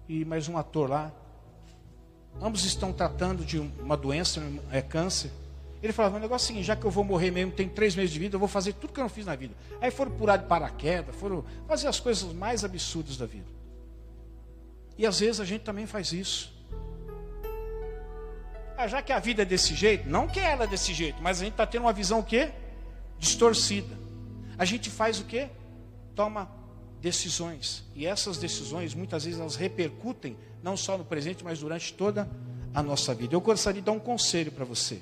e mais um ator lá. Ambos estão tratando de uma doença, é câncer. Ele falava, o negócio é já que eu vou morrer mesmo, tem três meses de vida, eu vou fazer tudo que eu não fiz na vida. Aí foram pular de paraquedas, foram fazer as coisas mais absurdas da vida. E às vezes a gente também faz isso. Ah, já que a vida é desse jeito, não que ela é desse jeito, mas a gente está tendo uma visão o quê? Distorcida a gente faz o quê? Toma decisões. E essas decisões, muitas vezes, elas repercutem, não só no presente, mas durante toda a nossa vida. Eu gostaria de dar um conselho para você.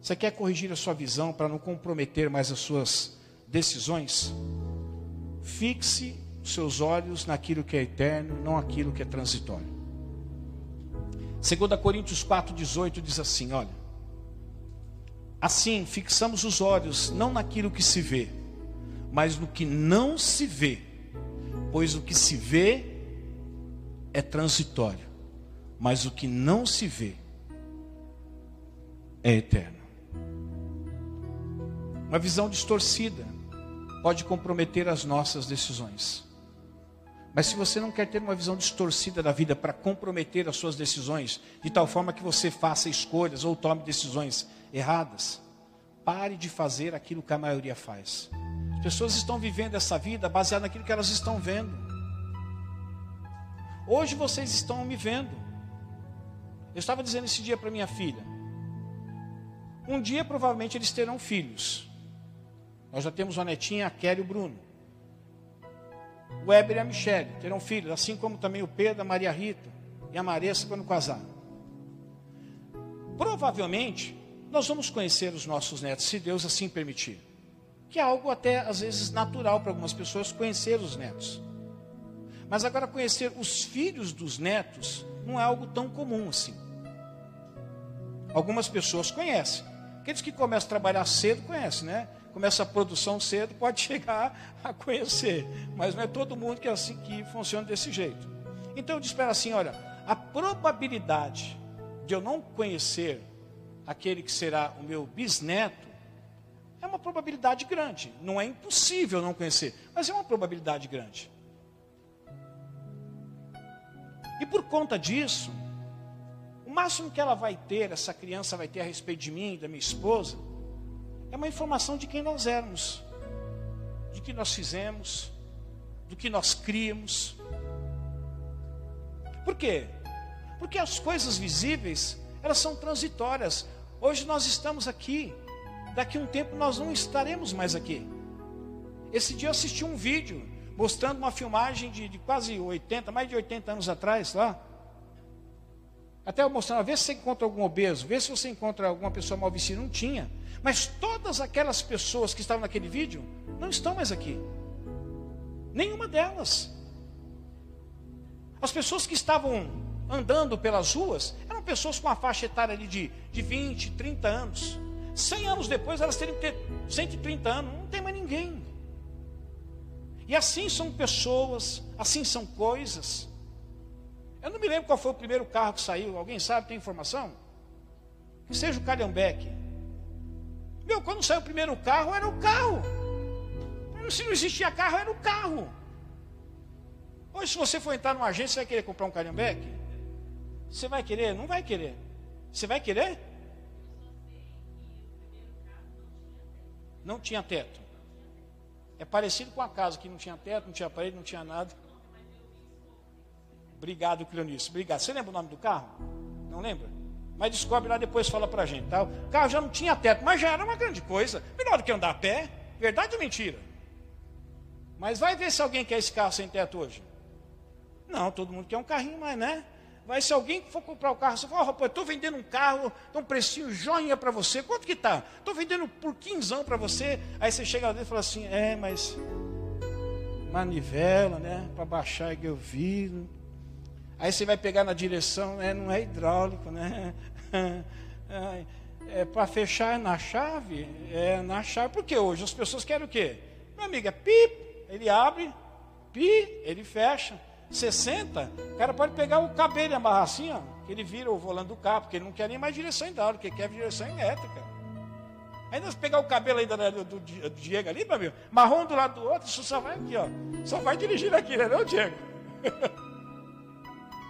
Você quer corrigir a sua visão para não comprometer mais as suas decisões? Fixe os seus olhos naquilo que é eterno, não aquilo que é transitório. 2 Coríntios 4,18 diz assim: olha. Assim, fixamos os olhos não naquilo que se vê, mas no que não se vê, pois o que se vê é transitório, mas o que não se vê é eterno. Uma visão distorcida pode comprometer as nossas decisões. Mas se você não quer ter uma visão distorcida da vida para comprometer as suas decisões, de tal forma que você faça escolhas ou tome decisões erradas, pare de fazer aquilo que a maioria faz. As pessoas estão vivendo essa vida baseada naquilo que elas estão vendo. Hoje vocês estão me vendo. Eu estava dizendo esse dia para minha filha. Um dia provavelmente eles terão filhos. Nós já temos uma netinha, a Kelly e o Bruno. O Weber e a Michelle terão filhos, assim como também o Pedro, a Maria Rita e a Maressa quando casar. Provavelmente nós vamos conhecer os nossos netos, se Deus assim permitir. Que é algo até às vezes natural para algumas pessoas conhecer os netos. Mas agora conhecer os filhos dos netos não é algo tão comum assim. Algumas pessoas conhecem. Aqueles que começam a trabalhar cedo conhecem, né? Começa a produção cedo, pode chegar a conhecer. Mas não é todo mundo que é assim que funciona desse jeito. Então eu ela assim: olha, a probabilidade de eu não conhecer aquele que será o meu bisneto é uma probabilidade grande. Não é impossível não conhecer, mas é uma probabilidade grande. E por conta disso, o máximo que ela vai ter, essa criança vai ter a respeito de mim, da minha esposa, é uma informação de quem nós éramos, de que nós fizemos, do que nós criamos. Por quê? Porque as coisas visíveis, elas são transitórias. Hoje nós estamos aqui, daqui a um tempo nós não estaremos mais aqui. Esse dia eu assisti um vídeo mostrando uma filmagem de, de quase 80, mais de 80 anos atrás lá. Até eu mostrando, vê se você encontra algum obeso, vê se você encontra alguma pessoa mal vestida. Não tinha. Mas todas aquelas pessoas que estavam naquele vídeo não estão mais aqui. Nenhuma delas. As pessoas que estavam andando pelas ruas eram pessoas com a faixa etária ali de, de 20, 30 anos. 100 anos depois elas teriam que ter 130 anos. Não tem mais ninguém. E assim são pessoas, assim são coisas. Eu não me lembro qual foi o primeiro carro que saiu. Alguém sabe, tem informação? Que seja o Calhambeque. Meu, quando saiu o primeiro carro, era o carro. Se não existia carro, era o carro. Hoje, se você for entrar numa agência, você vai querer comprar um Calhambeque? Você vai querer? Não vai querer. Você vai querer? Não tinha teto. É parecido com a casa que não tinha teto, não tinha parede, não tinha nada. Obrigado, Cleonice. Obrigado. Você lembra o nome do carro? Não lembra? Mas descobre lá depois fala pra gente. Tá? O carro já não tinha teto, mas já era uma grande coisa. Melhor do que andar a pé. Verdade ou mentira? Mas vai ver se alguém quer esse carro sem teto hoje. Não, todo mundo quer um carrinho, mas né? Mas se alguém for comprar o carro, você fala, rapaz, estou vendendo um carro, dá um precinho joinha para você. Quanto que está? Estou vendendo por quinzão para você. Aí você chega lá dentro e fala assim, é, mas manivela, né? Para baixar o vidro. Aí você vai pegar na direção, é, não é hidráulico, né? É, para fechar na chave, é na chave. Porque hoje as pessoas querem o quê? Meu amigo, é pip, ele abre, pi, ele fecha. 60, o cara pode pegar o cabelo e amarrar assim, ó, que ele vira o volante do carro, porque ele não quer nem mais direção hidráulica, ele quer direção elétrica. Ainda se pegar o cabelo ainda do, do, do Diego ali, meu amigo, marrom do lado do outro, só vai aqui, ó. Só vai dirigir aqui, né, não, Diego?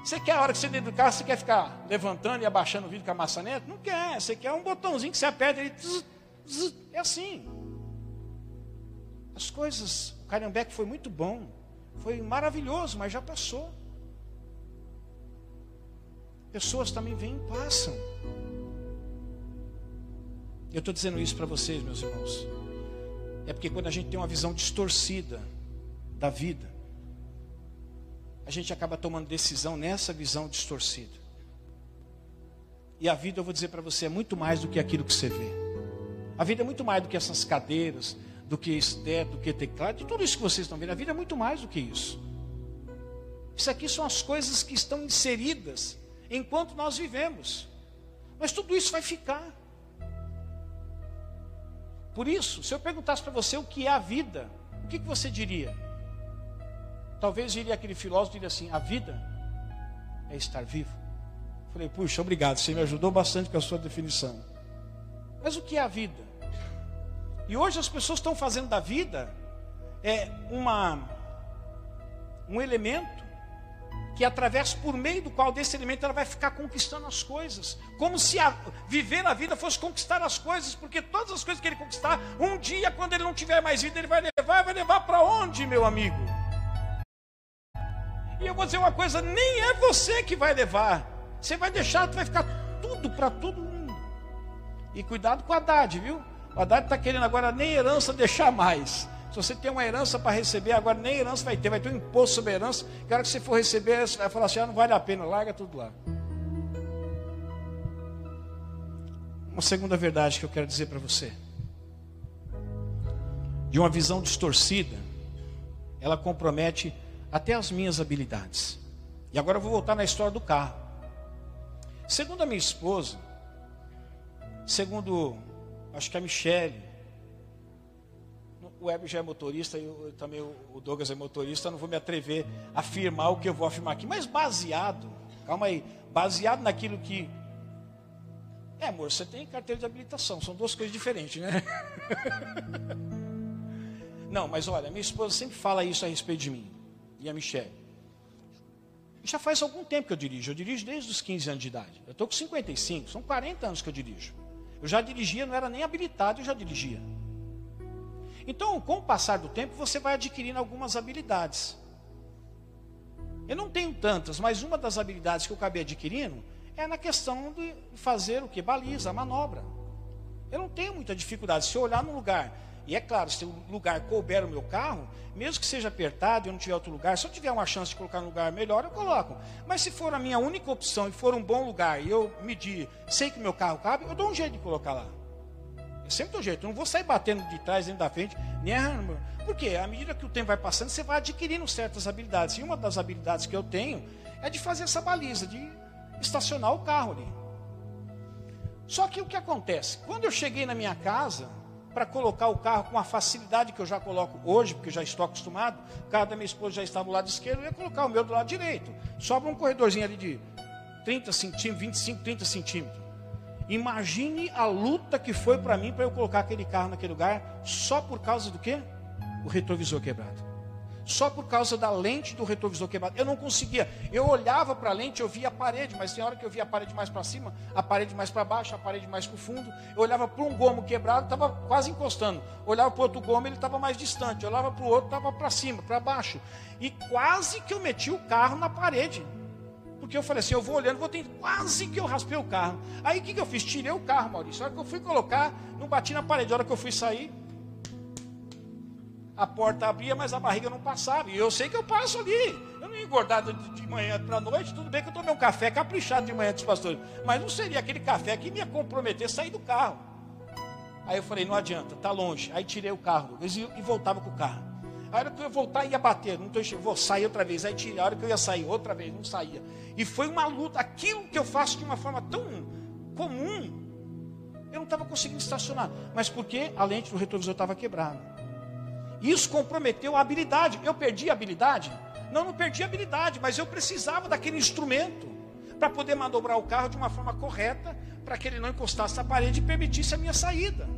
Você quer a hora que você dentro do carro, você quer ficar levantando e abaixando o vidro com a maçaneta? Não quer. Você quer um botãozinho que você aperta e é assim. As coisas, o Carambeque foi muito bom. Foi maravilhoso, mas já passou. Pessoas também vêm e passam. Eu estou dizendo isso para vocês, meus irmãos. É porque quando a gente tem uma visão distorcida da vida, a gente acaba tomando decisão nessa visão distorcida. E a vida, eu vou dizer para você, é muito mais do que aquilo que você vê. A vida é muito mais do que essas cadeiras, do que estéreo, do que teclado, de tudo isso que vocês estão vendo. A vida é muito mais do que isso. Isso aqui são as coisas que estão inseridas enquanto nós vivemos. Mas tudo isso vai ficar. Por isso, se eu perguntasse para você o que é a vida, o que, que você diria? Talvez iria aquele filósofo diria assim: a vida é estar vivo. Falei, puxa, obrigado, você me ajudou bastante com a sua definição. Mas o que é a vida? E hoje as pessoas estão fazendo da vida é uma um elemento que através por meio do qual desse elemento ela vai ficar conquistando as coisas, como se a, viver a vida fosse conquistar as coisas, porque todas as coisas que ele conquistar, um dia quando ele não tiver mais vida, ele vai levar, vai levar para onde, meu amigo? E eu vou dizer uma coisa: nem é você que vai levar. Você vai deixar, vai ficar tudo para todo mundo. E cuidado com a Haddad, viu? O Haddad está querendo agora nem herança deixar mais. Se você tem uma herança para receber, agora nem herança vai ter, vai ter um imposto sobre a herança. Hora que você for receber, você vai falar assim: ah, não vale a pena, larga tudo lá. Uma segunda verdade que eu quero dizer para você. De uma visão distorcida, ela compromete até as minhas habilidades. E agora eu vou voltar na história do carro. Segundo a minha esposa, segundo acho que a Michelle, o Web já é motorista e eu, também o Douglas é motorista, não vou me atrever a afirmar o que eu vou afirmar aqui, mas baseado, calma aí, baseado naquilo que. É, amor, você tem carteira de habilitação, são duas coisas diferentes, né? não, mas olha, minha esposa sempre fala isso a respeito de mim, e a Michelle. Já faz algum tempo que eu dirijo, eu dirijo desde os 15 anos de idade. Eu estou com 55, são 40 anos que eu dirijo. Eu já dirigia, não era nem habilitado, eu já dirigia. Então, com o passar do tempo, você vai adquirindo algumas habilidades. Eu não tenho tantas, mas uma das habilidades que eu acabei adquirindo é na questão de fazer o que? Baliza, manobra. Eu não tenho muita dificuldade. Se eu olhar num lugar, e é claro, se o lugar couber o meu carro, mesmo que seja apertado e eu não tiver outro lugar, se eu tiver uma chance de colocar no lugar melhor, eu coloco. Mas se for a minha única opção e for um bom lugar e eu medir, sei que meu carro cabe, eu dou um jeito de colocar lá. Eu sempre dou jeito. Eu não vou sair batendo de trás, dentro da frente, nem arranhando. Porque à medida que o tempo vai passando, você vai adquirindo certas habilidades. E uma das habilidades que eu tenho é de fazer essa baliza, de estacionar o carro ali. Só que o que acontece? Quando eu cheguei na minha casa, para colocar o carro com a facilidade que eu já coloco hoje, porque já estou acostumado, o carro da minha esposa já estava do lado esquerdo, eu ia colocar o meu do lado direito. Sobra um corredorzinho ali de 30 centímetros, 25, 30 centímetros. Imagine a luta que foi para mim para eu colocar aquele carro naquele lugar, só por causa do quê? O retrovisor quebrado. Só por causa da lente do retrovisor quebrado. Eu não conseguia. Eu olhava para a lente, eu via a parede, mas tem hora que eu via a parede mais para cima, a parede mais para baixo, a parede mais para o fundo. Eu olhava para um gomo quebrado, estava quase encostando. olhava para outro gomo, ele estava mais distante. Eu olhava para o outro, estava para cima, para baixo. E quase que eu meti o carro na parede. Porque eu falei assim, eu vou olhando, vou ter quase que eu raspei o carro. Aí o que, que eu fiz? Tirei o carro, Maurício. A hora que eu fui colocar, não bati na parede. A hora que eu fui sair, a porta abria, mas a barriga não passava. E eu sei que eu passo ali. Eu não ia engordar de, de manhã para noite. Tudo bem que eu tomei um café caprichado de manhã dos pastores. Mas não seria aquele café que me ia comprometer sair do carro. Aí eu falei, não adianta, tá longe. Aí tirei o carro e voltava com o carro. A hora que eu ia voltar, ia bater. Não tô enxergando, vou sair outra vez. Aí tirei. A hora que eu ia sair outra vez, não saía. E foi uma luta. Aquilo que eu faço de uma forma tão comum, eu não estava conseguindo estacionar. Mas porque a lente do retrovisor estava quebrada. Isso comprometeu a habilidade. Eu perdi a habilidade? Não, não perdi a habilidade, mas eu precisava daquele instrumento para poder manobrar o carro de uma forma correta, para que ele não encostasse na parede e permitisse a minha saída.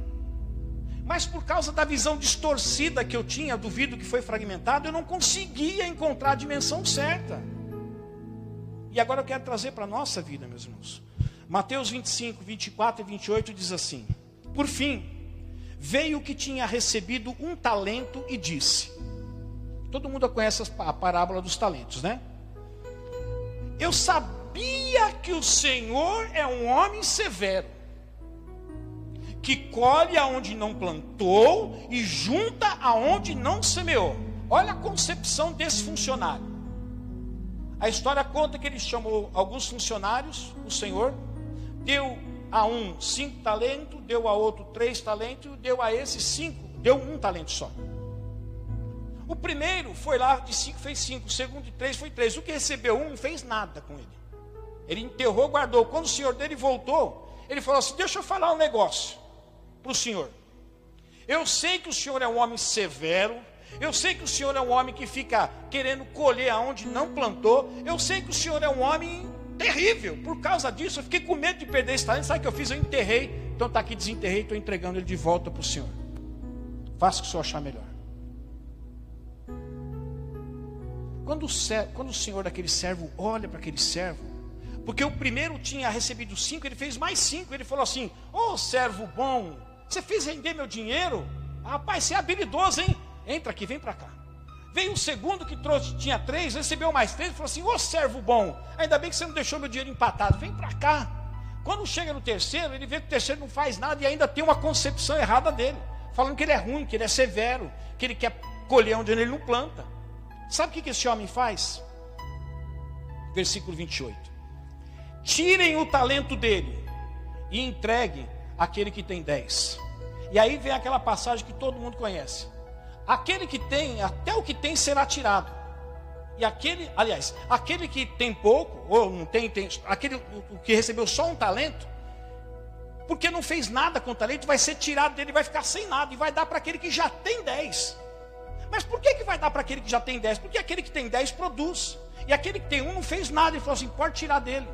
Mas por causa da visão distorcida que eu tinha do vidro que foi fragmentado, eu não conseguia encontrar a dimensão certa. E agora eu quero trazer para a nossa vida, meus irmãos. Mateus 25, 24 e 28 diz assim: Por fim, veio o que tinha recebido um talento e disse: Todo mundo conhece a parábola dos talentos, né? Eu sabia que o Senhor é um homem severo que colhe aonde não plantou e junta aonde não semeou. Olha a concepção desse funcionário. A história conta que ele chamou alguns funcionários, o Senhor, deu a um cinco talentos, deu a outro três talentos, deu a esse cinco, deu um talento só. O primeiro foi lá de cinco fez cinco, o segundo de três foi três. O que recebeu um não fez nada com ele. Ele enterrou, guardou. Quando o senhor dele voltou, ele falou assim: Deixa eu falar um negócio para o Senhor. Eu sei que o Senhor é um homem severo, eu sei que o Senhor é um homem que fica querendo colher aonde não plantou, eu sei que o Senhor é um homem terrível. Por causa disso, eu fiquei com medo de perder esse talento. Sabe o que eu fiz? Eu enterrei. Então está aqui, desenterrei, estou entregando ele de volta para o Senhor. Faça o que o Senhor achar melhor. Quando o, servo, quando o Senhor daquele servo olha para aquele servo, porque o primeiro tinha recebido cinco, ele fez mais cinco. Ele falou assim: Ô oh, servo bom, você fez render meu dinheiro? Rapaz, você é habilidoso, hein? Entra aqui, vem para cá. Veio o segundo que trouxe, tinha três, recebeu mais três, falou assim: Ô servo bom, ainda bem que você não deixou meu dinheiro empatado, vem para cá. Quando chega no terceiro, ele vê que o terceiro não faz nada e ainda tem uma concepção errada dele, falando que ele é ruim, que ele é severo, que ele quer colher onde ele não planta. Sabe o que esse homem faz? Versículo 28. Tirem o talento dele e entreguem aquele que tem dez. E aí vem aquela passagem que todo mundo conhece. Aquele que tem, até o que tem será tirado. E aquele, aliás, aquele que tem pouco, ou não tem, tem aquele o, que recebeu só um talento, porque não fez nada com o talento, vai ser tirado dele, vai ficar sem nada, e vai dar para aquele que já tem dez. Mas por que, que vai dar para aquele que já tem dez? Porque aquele que tem dez produz. E aquele que tem um não fez nada, ele falou assim: pode tirar dele.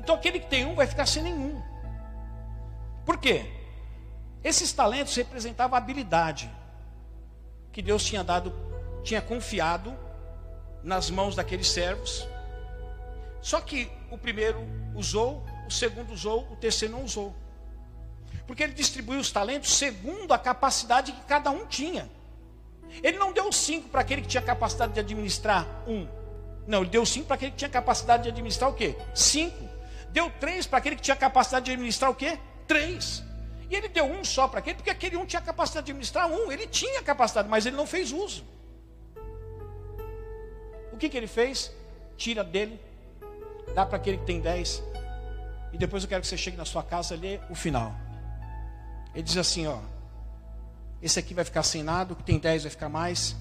Então aquele que tem um vai ficar sem nenhum. Por quê? Esses talentos representavam habilidade que Deus tinha dado, tinha confiado nas mãos daqueles servos. Só que o primeiro usou, o segundo usou, o terceiro não usou. Porque ele distribuiu os talentos segundo a capacidade que cada um tinha. Ele não deu cinco para aquele que tinha capacidade de administrar um. Não, ele deu cinco para aquele que tinha capacidade de administrar o quê? Cinco. Deu três para aquele que tinha capacidade de administrar o quê? Três. E ele deu um só para aquele, porque aquele um tinha capacidade de administrar um. Ele tinha capacidade, mas ele não fez uso. O que, que ele fez? Tira dele, dá para aquele que tem dez. E depois eu quero que você chegue na sua casa e lê o final. Ele diz assim: ó, esse aqui vai ficar sem nada, o que tem dez vai ficar mais.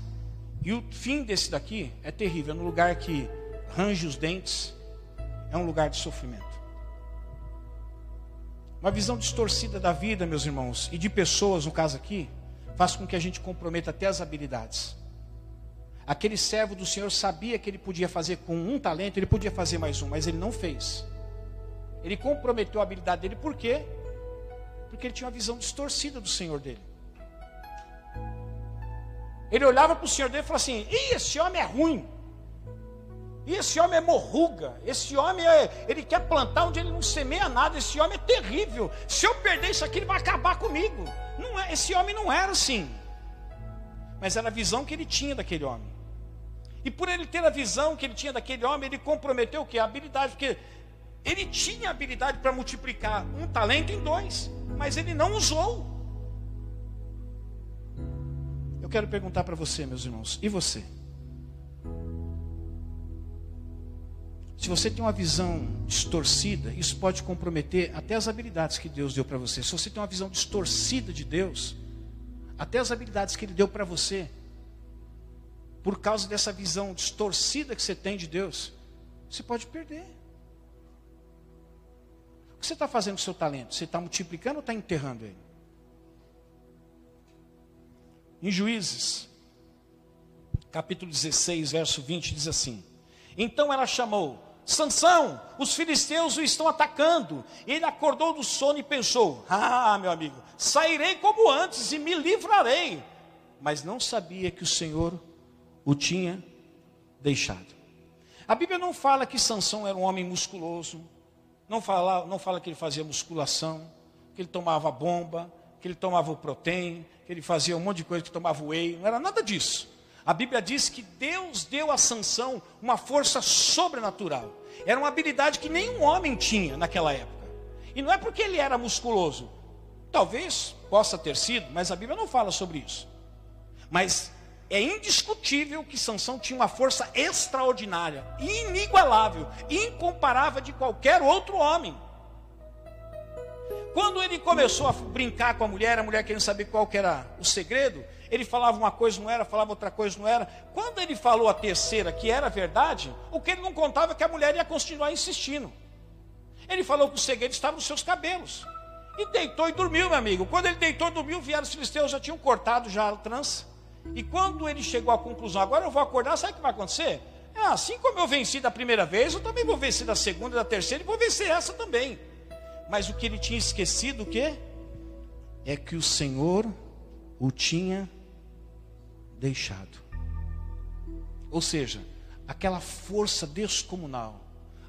E o fim desse daqui é terrível, é no lugar que range os dentes, é um lugar de sofrimento. Uma visão distorcida da vida, meus irmãos, e de pessoas, no caso aqui, faz com que a gente comprometa até as habilidades. Aquele servo do Senhor sabia que ele podia fazer com um talento, ele podia fazer mais um, mas ele não fez. Ele comprometeu a habilidade dele, por quê? Porque ele tinha uma visão distorcida do Senhor dele. Ele olhava para o Senhor dele e falava assim: Ih, esse homem é ruim. E esse homem é morruga. Esse homem é, ele quer plantar onde ele não semeia nada. Esse homem é terrível. Se eu perder isso aqui, ele vai acabar comigo. Não é, esse homem não era assim. Mas era a visão que ele tinha daquele homem. E por ele ter a visão que ele tinha daquele homem, ele comprometeu o que? A habilidade, porque ele tinha habilidade para multiplicar um talento em dois, mas ele não usou. Eu quero perguntar para você, meus irmãos, e você? Se você tem uma visão distorcida, isso pode comprometer até as habilidades que Deus deu para você. Se você tem uma visão distorcida de Deus, até as habilidades que Ele deu para você, por causa dessa visão distorcida que você tem de Deus, você pode perder. O que você está fazendo com o seu talento? Você está multiplicando ou está enterrando ele? Em Juízes, capítulo 16, verso 20, diz assim: Então ela chamou Sansão, os filisteus o estão atacando. Ele acordou do sono e pensou: Ah, meu amigo, sairei como antes e me livrarei. Mas não sabia que o Senhor o tinha deixado. A Bíblia não fala que Sansão era um homem musculoso, não fala, não fala que ele fazia musculação, que ele tomava bomba, que ele tomava o protein, que ele fazia um monte de coisa, que tomava whey, não era nada disso. A Bíblia diz que Deus deu a Sansão uma força sobrenatural. Era uma habilidade que nenhum homem tinha naquela época. E não é porque ele era musculoso. Talvez possa ter sido, mas a Bíblia não fala sobre isso. Mas é indiscutível que Sansão tinha uma força extraordinária, inigualável, incomparável de qualquer outro homem. Quando ele começou a brincar com a mulher, a mulher querendo saber qual era o segredo, ele falava uma coisa não era, falava outra coisa não era. Quando ele falou a terceira, que era verdade, o que ele não contava é que a mulher ia continuar insistindo. Ele falou que o segredo estava nos seus cabelos. E deitou e dormiu, meu amigo. Quando ele deitou e dormiu, vieram os filisteus, já tinham cortado já a trança. E quando ele chegou à conclusão, agora eu vou acordar, sabe o que vai acontecer? É assim como eu venci da primeira vez, eu também vou vencer da segunda, da terceira e vou vencer essa também. Mas o que ele tinha esquecido, o quê? É que o Senhor o tinha deixado. Ou seja, aquela força descomunal,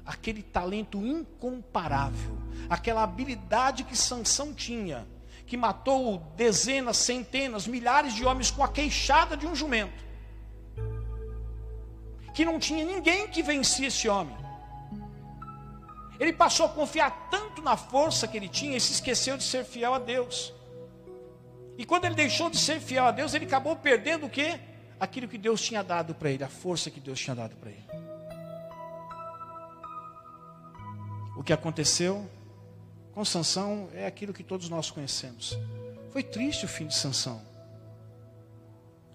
aquele talento incomparável, aquela habilidade que Sansão tinha, que matou dezenas, centenas, milhares de homens com a queixada de um jumento. que não tinha ninguém que vencia esse homem. Ele passou a confiar tanto na força que ele tinha e se esqueceu de ser fiel a Deus. E quando ele deixou de ser fiel a Deus, ele acabou perdendo o quê? Aquilo que Deus tinha dado para ele, a força que Deus tinha dado para ele. O que aconteceu com Sansão é aquilo que todos nós conhecemos. Foi triste o fim de Sansão.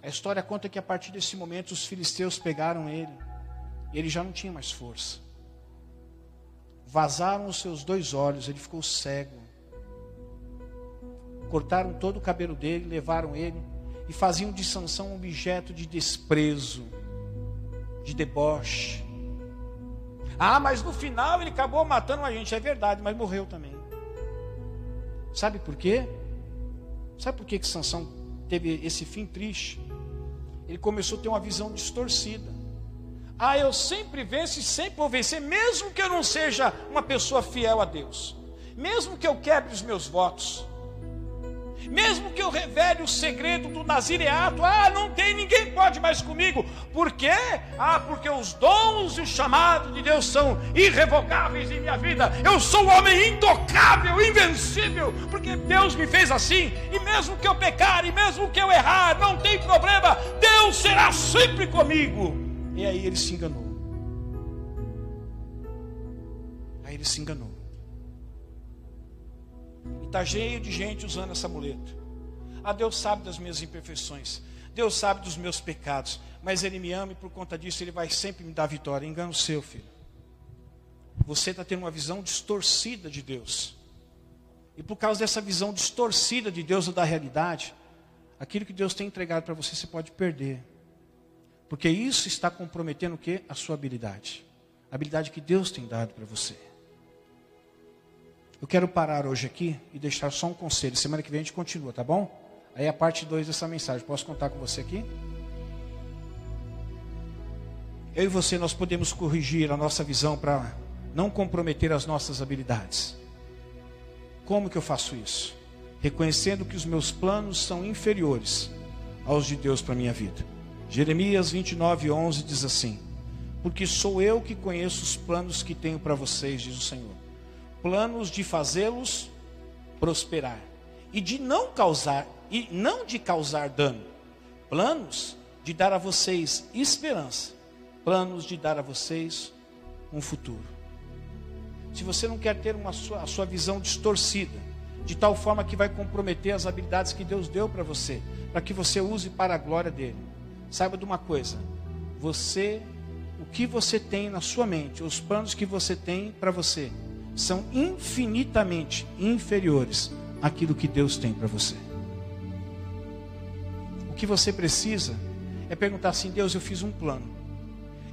A história conta que a partir desse momento os filisteus pegaram ele e ele já não tinha mais força. Vazaram os seus dois olhos, ele ficou cego. Cortaram todo o cabelo dele, levaram ele e faziam de Sansão um objeto de desprezo, de deboche. Ah, mas no final ele acabou matando a gente, é verdade, mas morreu também. Sabe por quê? Sabe por que que Sansão teve esse fim triste? Ele começou a ter uma visão distorcida. Ah, eu sempre venço e sempre vou vencer, mesmo que eu não seja uma pessoa fiel a Deus, mesmo que eu quebre os meus votos, mesmo que eu revele o segredo do nazireato, ah, não tem, ninguém pode mais comigo. Por quê? Ah, porque os dons e o chamado de Deus são irrevogáveis em minha vida. Eu sou um homem intocável, invencível, porque Deus me fez assim. E mesmo que eu pecar, e mesmo que eu errar, não tem problema, Deus será sempre comigo. E aí ele se enganou. Aí ele se enganou. Está cheio de gente usando essa muleta. Ah, Deus sabe das minhas imperfeições. Deus sabe dos meus pecados. Mas Ele me ama e por conta disso Ele vai sempre me dar vitória. Engano seu, filho. Você está tendo uma visão distorcida de Deus. E por causa dessa visão distorcida de Deus ou da realidade, aquilo que Deus tem entregado para você, você pode perder. Porque isso está comprometendo o que? A sua habilidade. A habilidade que Deus tem dado para você. Eu quero parar hoje aqui e deixar só um conselho. Semana que vem a gente continua, tá bom? Aí a parte 2 dessa mensagem. Posso contar com você aqui? Eu e você, nós podemos corrigir a nossa visão para não comprometer as nossas habilidades. Como que eu faço isso? Reconhecendo que os meus planos são inferiores aos de Deus para minha vida. Jeremias 29, 11 diz assim: Porque sou eu que conheço os planos que tenho para vocês, diz o Senhor. Planos de fazê-los prosperar e de não causar e não de causar dano. Planos de dar a vocês esperança, planos de dar a vocês um futuro. Se você não quer ter uma sua, a sua visão distorcida, de tal forma que vai comprometer as habilidades que Deus deu para você, para que você use para a glória dele. Saiba de uma coisa: você, o que você tem na sua mente, os planos que você tem para você, são infinitamente inferiores àquilo que Deus tem para você. O que você precisa é perguntar assim: Deus, eu fiz um plano.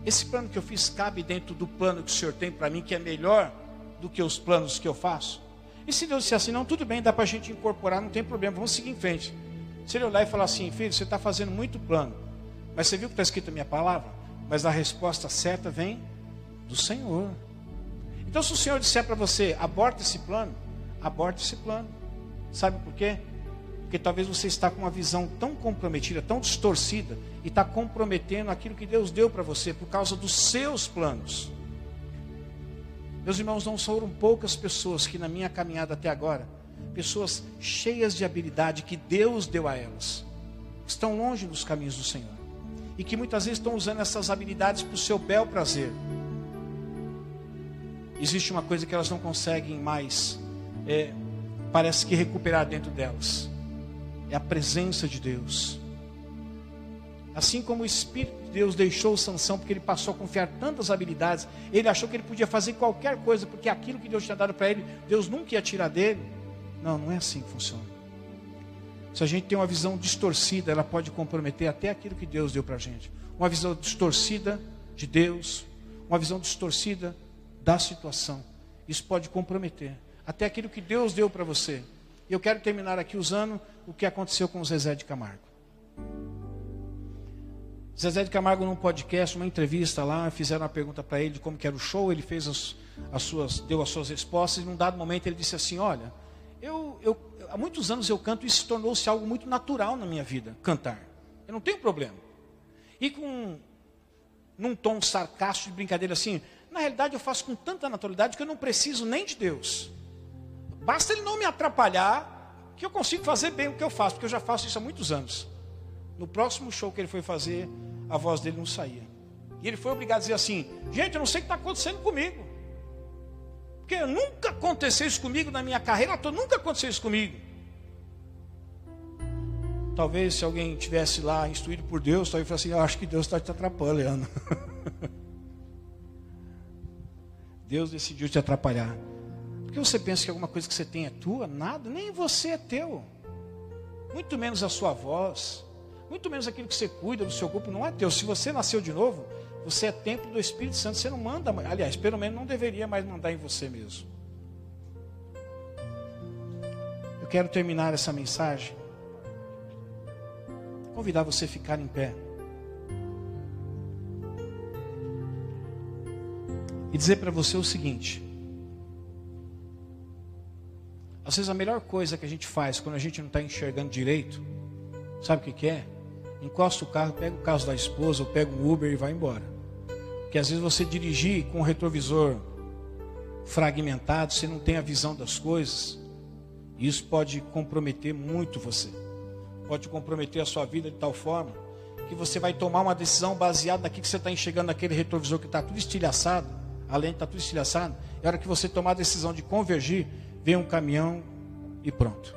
Esse plano que eu fiz cabe dentro do plano que o Senhor tem para mim, que é melhor do que os planos que eu faço? E se Deus disser assim, não, tudo bem, dá para a gente incorporar, não tem problema, vamos seguir em frente. Se ele olhar e falar assim, filho, você está fazendo muito plano, mas você viu que está escrito a minha palavra? Mas a resposta certa vem do Senhor. Então, se o Senhor disser para você, aborta esse plano, aborta esse plano. Sabe por quê? Porque talvez você está com uma visão tão comprometida, tão distorcida, e está comprometendo aquilo que Deus deu para você por causa dos seus planos. Meus irmãos, não foram poucas pessoas que na minha caminhada até agora, pessoas cheias de habilidade que Deus deu a elas, estão longe dos caminhos do Senhor e que muitas vezes estão usando essas habilidades para o seu bel prazer. Existe uma coisa que elas não conseguem mais, é, parece que recuperar dentro delas: é a presença de Deus. Assim como o Espírito de Deus deixou Sansão, porque ele passou a confiar tantas habilidades, ele achou que ele podia fazer qualquer coisa, porque aquilo que Deus tinha dado para ele, Deus nunca ia tirar dele. Não, não é assim que funciona. Se a gente tem uma visão distorcida, ela pode comprometer até aquilo que Deus deu para a gente. Uma visão distorcida de Deus, uma visão distorcida da situação. Isso pode comprometer até aquilo que Deus deu para você. E eu quero terminar aqui usando o que aconteceu com o Zezé de Camargo. Zezé de Camargo num podcast, uma entrevista lá, fizeram uma pergunta para ele de como era o show, ele fez as, as suas, deu as suas respostas e num dado momento ele disse assim: "Olha, eu, eu há muitos anos eu canto e isso tornou-se algo muito natural na minha vida, cantar. Eu não tenho problema. E com num tom sarcástico de brincadeira assim. Na realidade, eu faço com tanta naturalidade que eu não preciso nem de Deus. Basta Ele não me atrapalhar, que eu consigo fazer bem o que eu faço, porque eu já faço isso há muitos anos. No próximo show que ele foi fazer, a voz dele não saía. E ele foi obrigado a dizer assim: Gente, eu não sei o que está acontecendo comigo. Porque nunca aconteceu isso comigo na minha carreira, nunca aconteceu isso comigo. Talvez se alguém tivesse lá instruído por Deus, talvez fosse assim: Eu acho que Deus está te atrapalhando. Deus decidiu te atrapalhar. Porque você pensa que alguma coisa que você tem é tua? Nada, nem você é teu. Muito menos a sua voz, muito menos aquilo que você cuida do seu corpo não é teu. Se você nasceu de novo, você é templo do Espírito Santo, você não manda, aliás, pelo menos não deveria mais mandar em você mesmo. Eu quero terminar essa mensagem convidar você a ficar em pé. E dizer para você o seguinte: às vezes a melhor coisa que a gente faz quando a gente não está enxergando direito, sabe o que, que é? Encosta o carro, pega o carro da esposa, ou pega um Uber e vai embora. Porque às vezes você dirigir com o retrovisor fragmentado, você não tem a visão das coisas, isso pode comprometer muito você. Pode comprometer a sua vida de tal forma que você vai tomar uma decisão baseada naquilo que você está enxergando naquele retrovisor que está tudo estilhaçado, além de estar tudo estilhaçado, é hora que você tomar a decisão de convergir, vem um caminhão e pronto.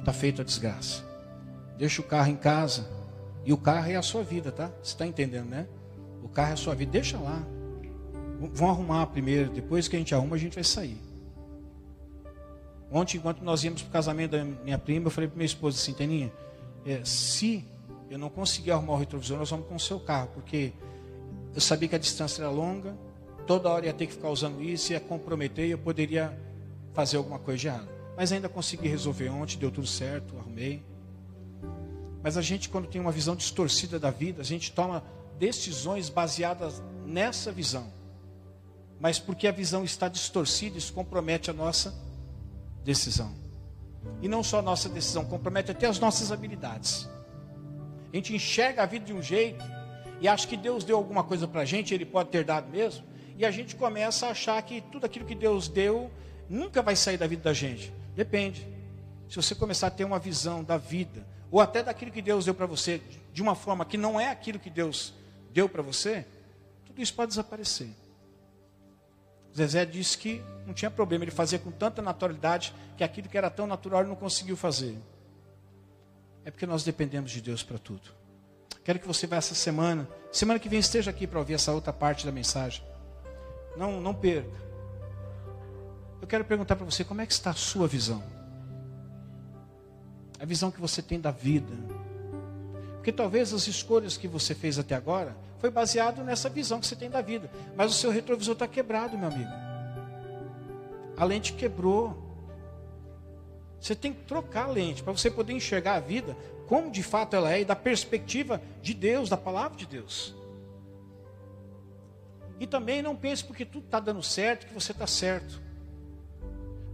Está feita a desgraça. Deixa o carro em casa. E o carro é a sua vida, tá? Você está entendendo, né? O carro é a sua vida. Deixa lá. Vão arrumar primeiro. Depois que a gente arruma, a gente vai sair. Ontem, enquanto nós íamos para o casamento da minha prima, eu falei para minha esposa assim, Teninha, é, se eu não conseguir arrumar o retrovisor, nós vamos com o seu carro, porque eu sabia que a distância era longa, toda hora ia ter que ficar usando isso, ia comprometer e eu poderia fazer alguma coisa de errado. Mas ainda consegui resolver ontem, deu tudo certo, arrumei. Mas a gente, quando tem uma visão distorcida da vida, a gente toma decisões baseadas nessa visão. Mas porque a visão está distorcida, isso compromete a nossa decisão. E não só a nossa decisão, compromete até as nossas habilidades. A gente enxerga a vida de um jeito e acha que Deus deu alguma coisa para a gente, Ele pode ter dado mesmo, e a gente começa a achar que tudo aquilo que Deus deu nunca vai sair da vida da gente. Depende. Se você começar a ter uma visão da vida, ou até daquilo que Deus deu para você, de uma forma que não é aquilo que Deus deu para você, tudo isso pode desaparecer. Zezé disse que não tinha problema, ele fazia com tanta naturalidade que aquilo que era tão natural ele não conseguiu fazer. É porque nós dependemos de Deus para tudo. Quero que você vá essa semana, semana que vem esteja aqui para ouvir essa outra parte da mensagem. Não, não perca. Eu quero perguntar para você como é que está a sua visão? A visão que você tem da vida. Porque talvez as escolhas que você fez até agora foi baseado nessa visão que você tem da vida. Mas o seu retrovisor está quebrado, meu amigo. A lente quebrou. Você tem que trocar a lente para você poder enxergar a vida como de fato ela é e da perspectiva de Deus, da palavra de Deus. E também não pense porque tudo está dando certo que você está certo.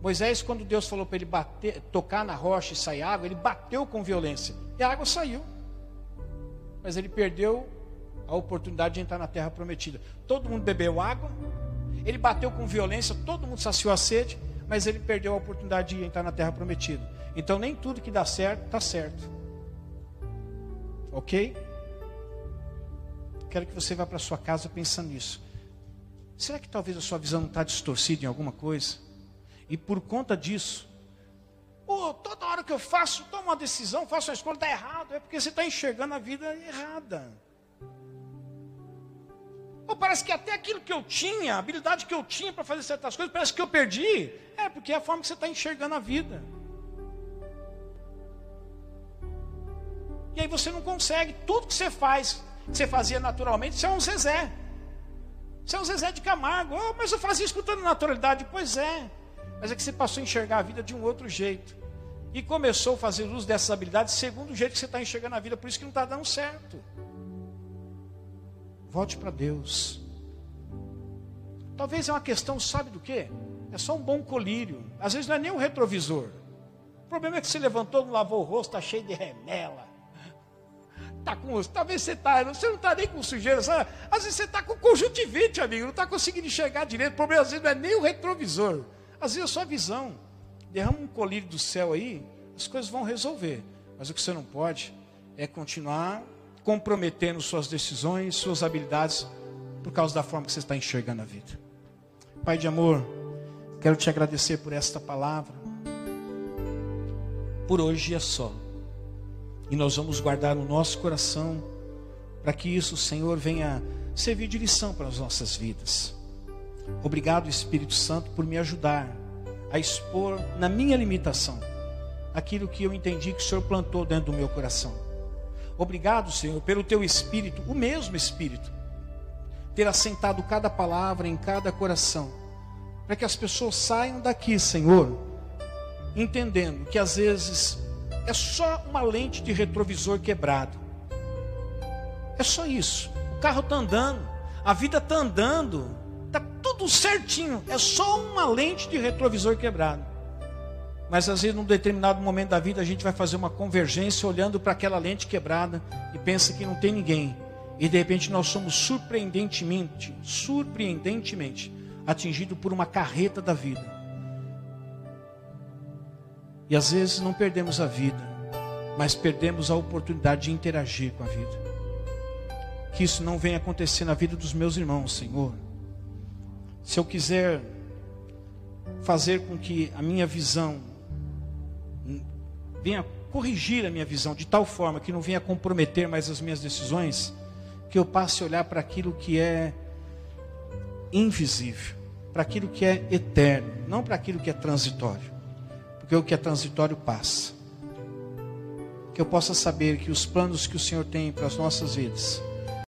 Moisés, quando Deus falou para ele bater, tocar na rocha e sair água, ele bateu com violência e a água saiu. Mas ele perdeu a oportunidade de entrar na terra prometida. Todo mundo bebeu água, ele bateu com violência, todo mundo saciou a sede, mas ele perdeu a oportunidade de entrar na terra prometida. Então nem tudo que dá certo, está certo. Ok? Quero que você vá para sua casa pensando nisso. Será que talvez a sua visão está distorcida em alguma coisa? E por conta disso, oh, toda hora que eu faço, tomo uma decisão, faço uma escolha, está errado. É porque você está enxergando a vida errada. Ou parece que até aquilo que eu tinha, a habilidade que eu tinha para fazer certas coisas, parece que eu perdi. É, porque é a forma que você está enxergando a vida. E aí você não consegue. Tudo que você faz, que você fazia naturalmente, você é um Zezé. Você é um Zezé de Camargo. Oh, mas eu fazia toda naturalidade. Pois é. Mas é que você passou a enxergar a vida de um outro jeito. E começou a fazer uso dessas habilidades segundo o jeito que você está enxergando a vida. Por isso que não está dando certo. Volte para Deus. Talvez é uma questão, sabe do que? É só um bom colírio. Às vezes não é nem um retrovisor. O problema é que se levantou, não lavou o rosto, está cheio de remela. Está com. Talvez você está. Você não está nem com sujeira. Sabe? Às vezes você está com conjuntivite, amigo. Não está conseguindo enxergar direito. O problema às vezes não é nem o retrovisor. Às vezes é a sua visão. Derrama um colírio do céu aí, as coisas vão resolver. Mas o que você não pode é continuar comprometendo suas decisões, suas habilidades, por causa da forma que você está enxergando a vida. Pai de amor, quero te agradecer por esta palavra. Por hoje é só. E nós vamos guardar no nosso coração, para que isso, Senhor, venha servir de lição para as nossas vidas. Obrigado, Espírito Santo, por me ajudar a expor na minha limitação aquilo que eu entendi que o Senhor plantou dentro do meu coração. Obrigado, Senhor, pelo teu Espírito, o mesmo Espírito, ter assentado cada palavra em cada coração, para que as pessoas saiam daqui, Senhor, entendendo que às vezes é só uma lente de retrovisor quebrado. É só isso. O carro está andando, a vida está andando, está tudo certinho. É só uma lente de retrovisor quebrado. Mas às vezes, num determinado momento da vida, a gente vai fazer uma convergência olhando para aquela lente quebrada e pensa que não tem ninguém. E de repente nós somos surpreendentemente, surpreendentemente atingidos por uma carreta da vida. E às vezes não perdemos a vida, mas perdemos a oportunidade de interagir com a vida. Que isso não venha acontecer na vida dos meus irmãos, Senhor. Se eu quiser fazer com que a minha visão venha corrigir a minha visão de tal forma que não venha comprometer mais as minhas decisões, que eu passe a olhar para aquilo que é invisível, para aquilo que é eterno, não para aquilo que é transitório, porque o que é transitório passa. Que eu possa saber que os planos que o Senhor tem para as nossas vidas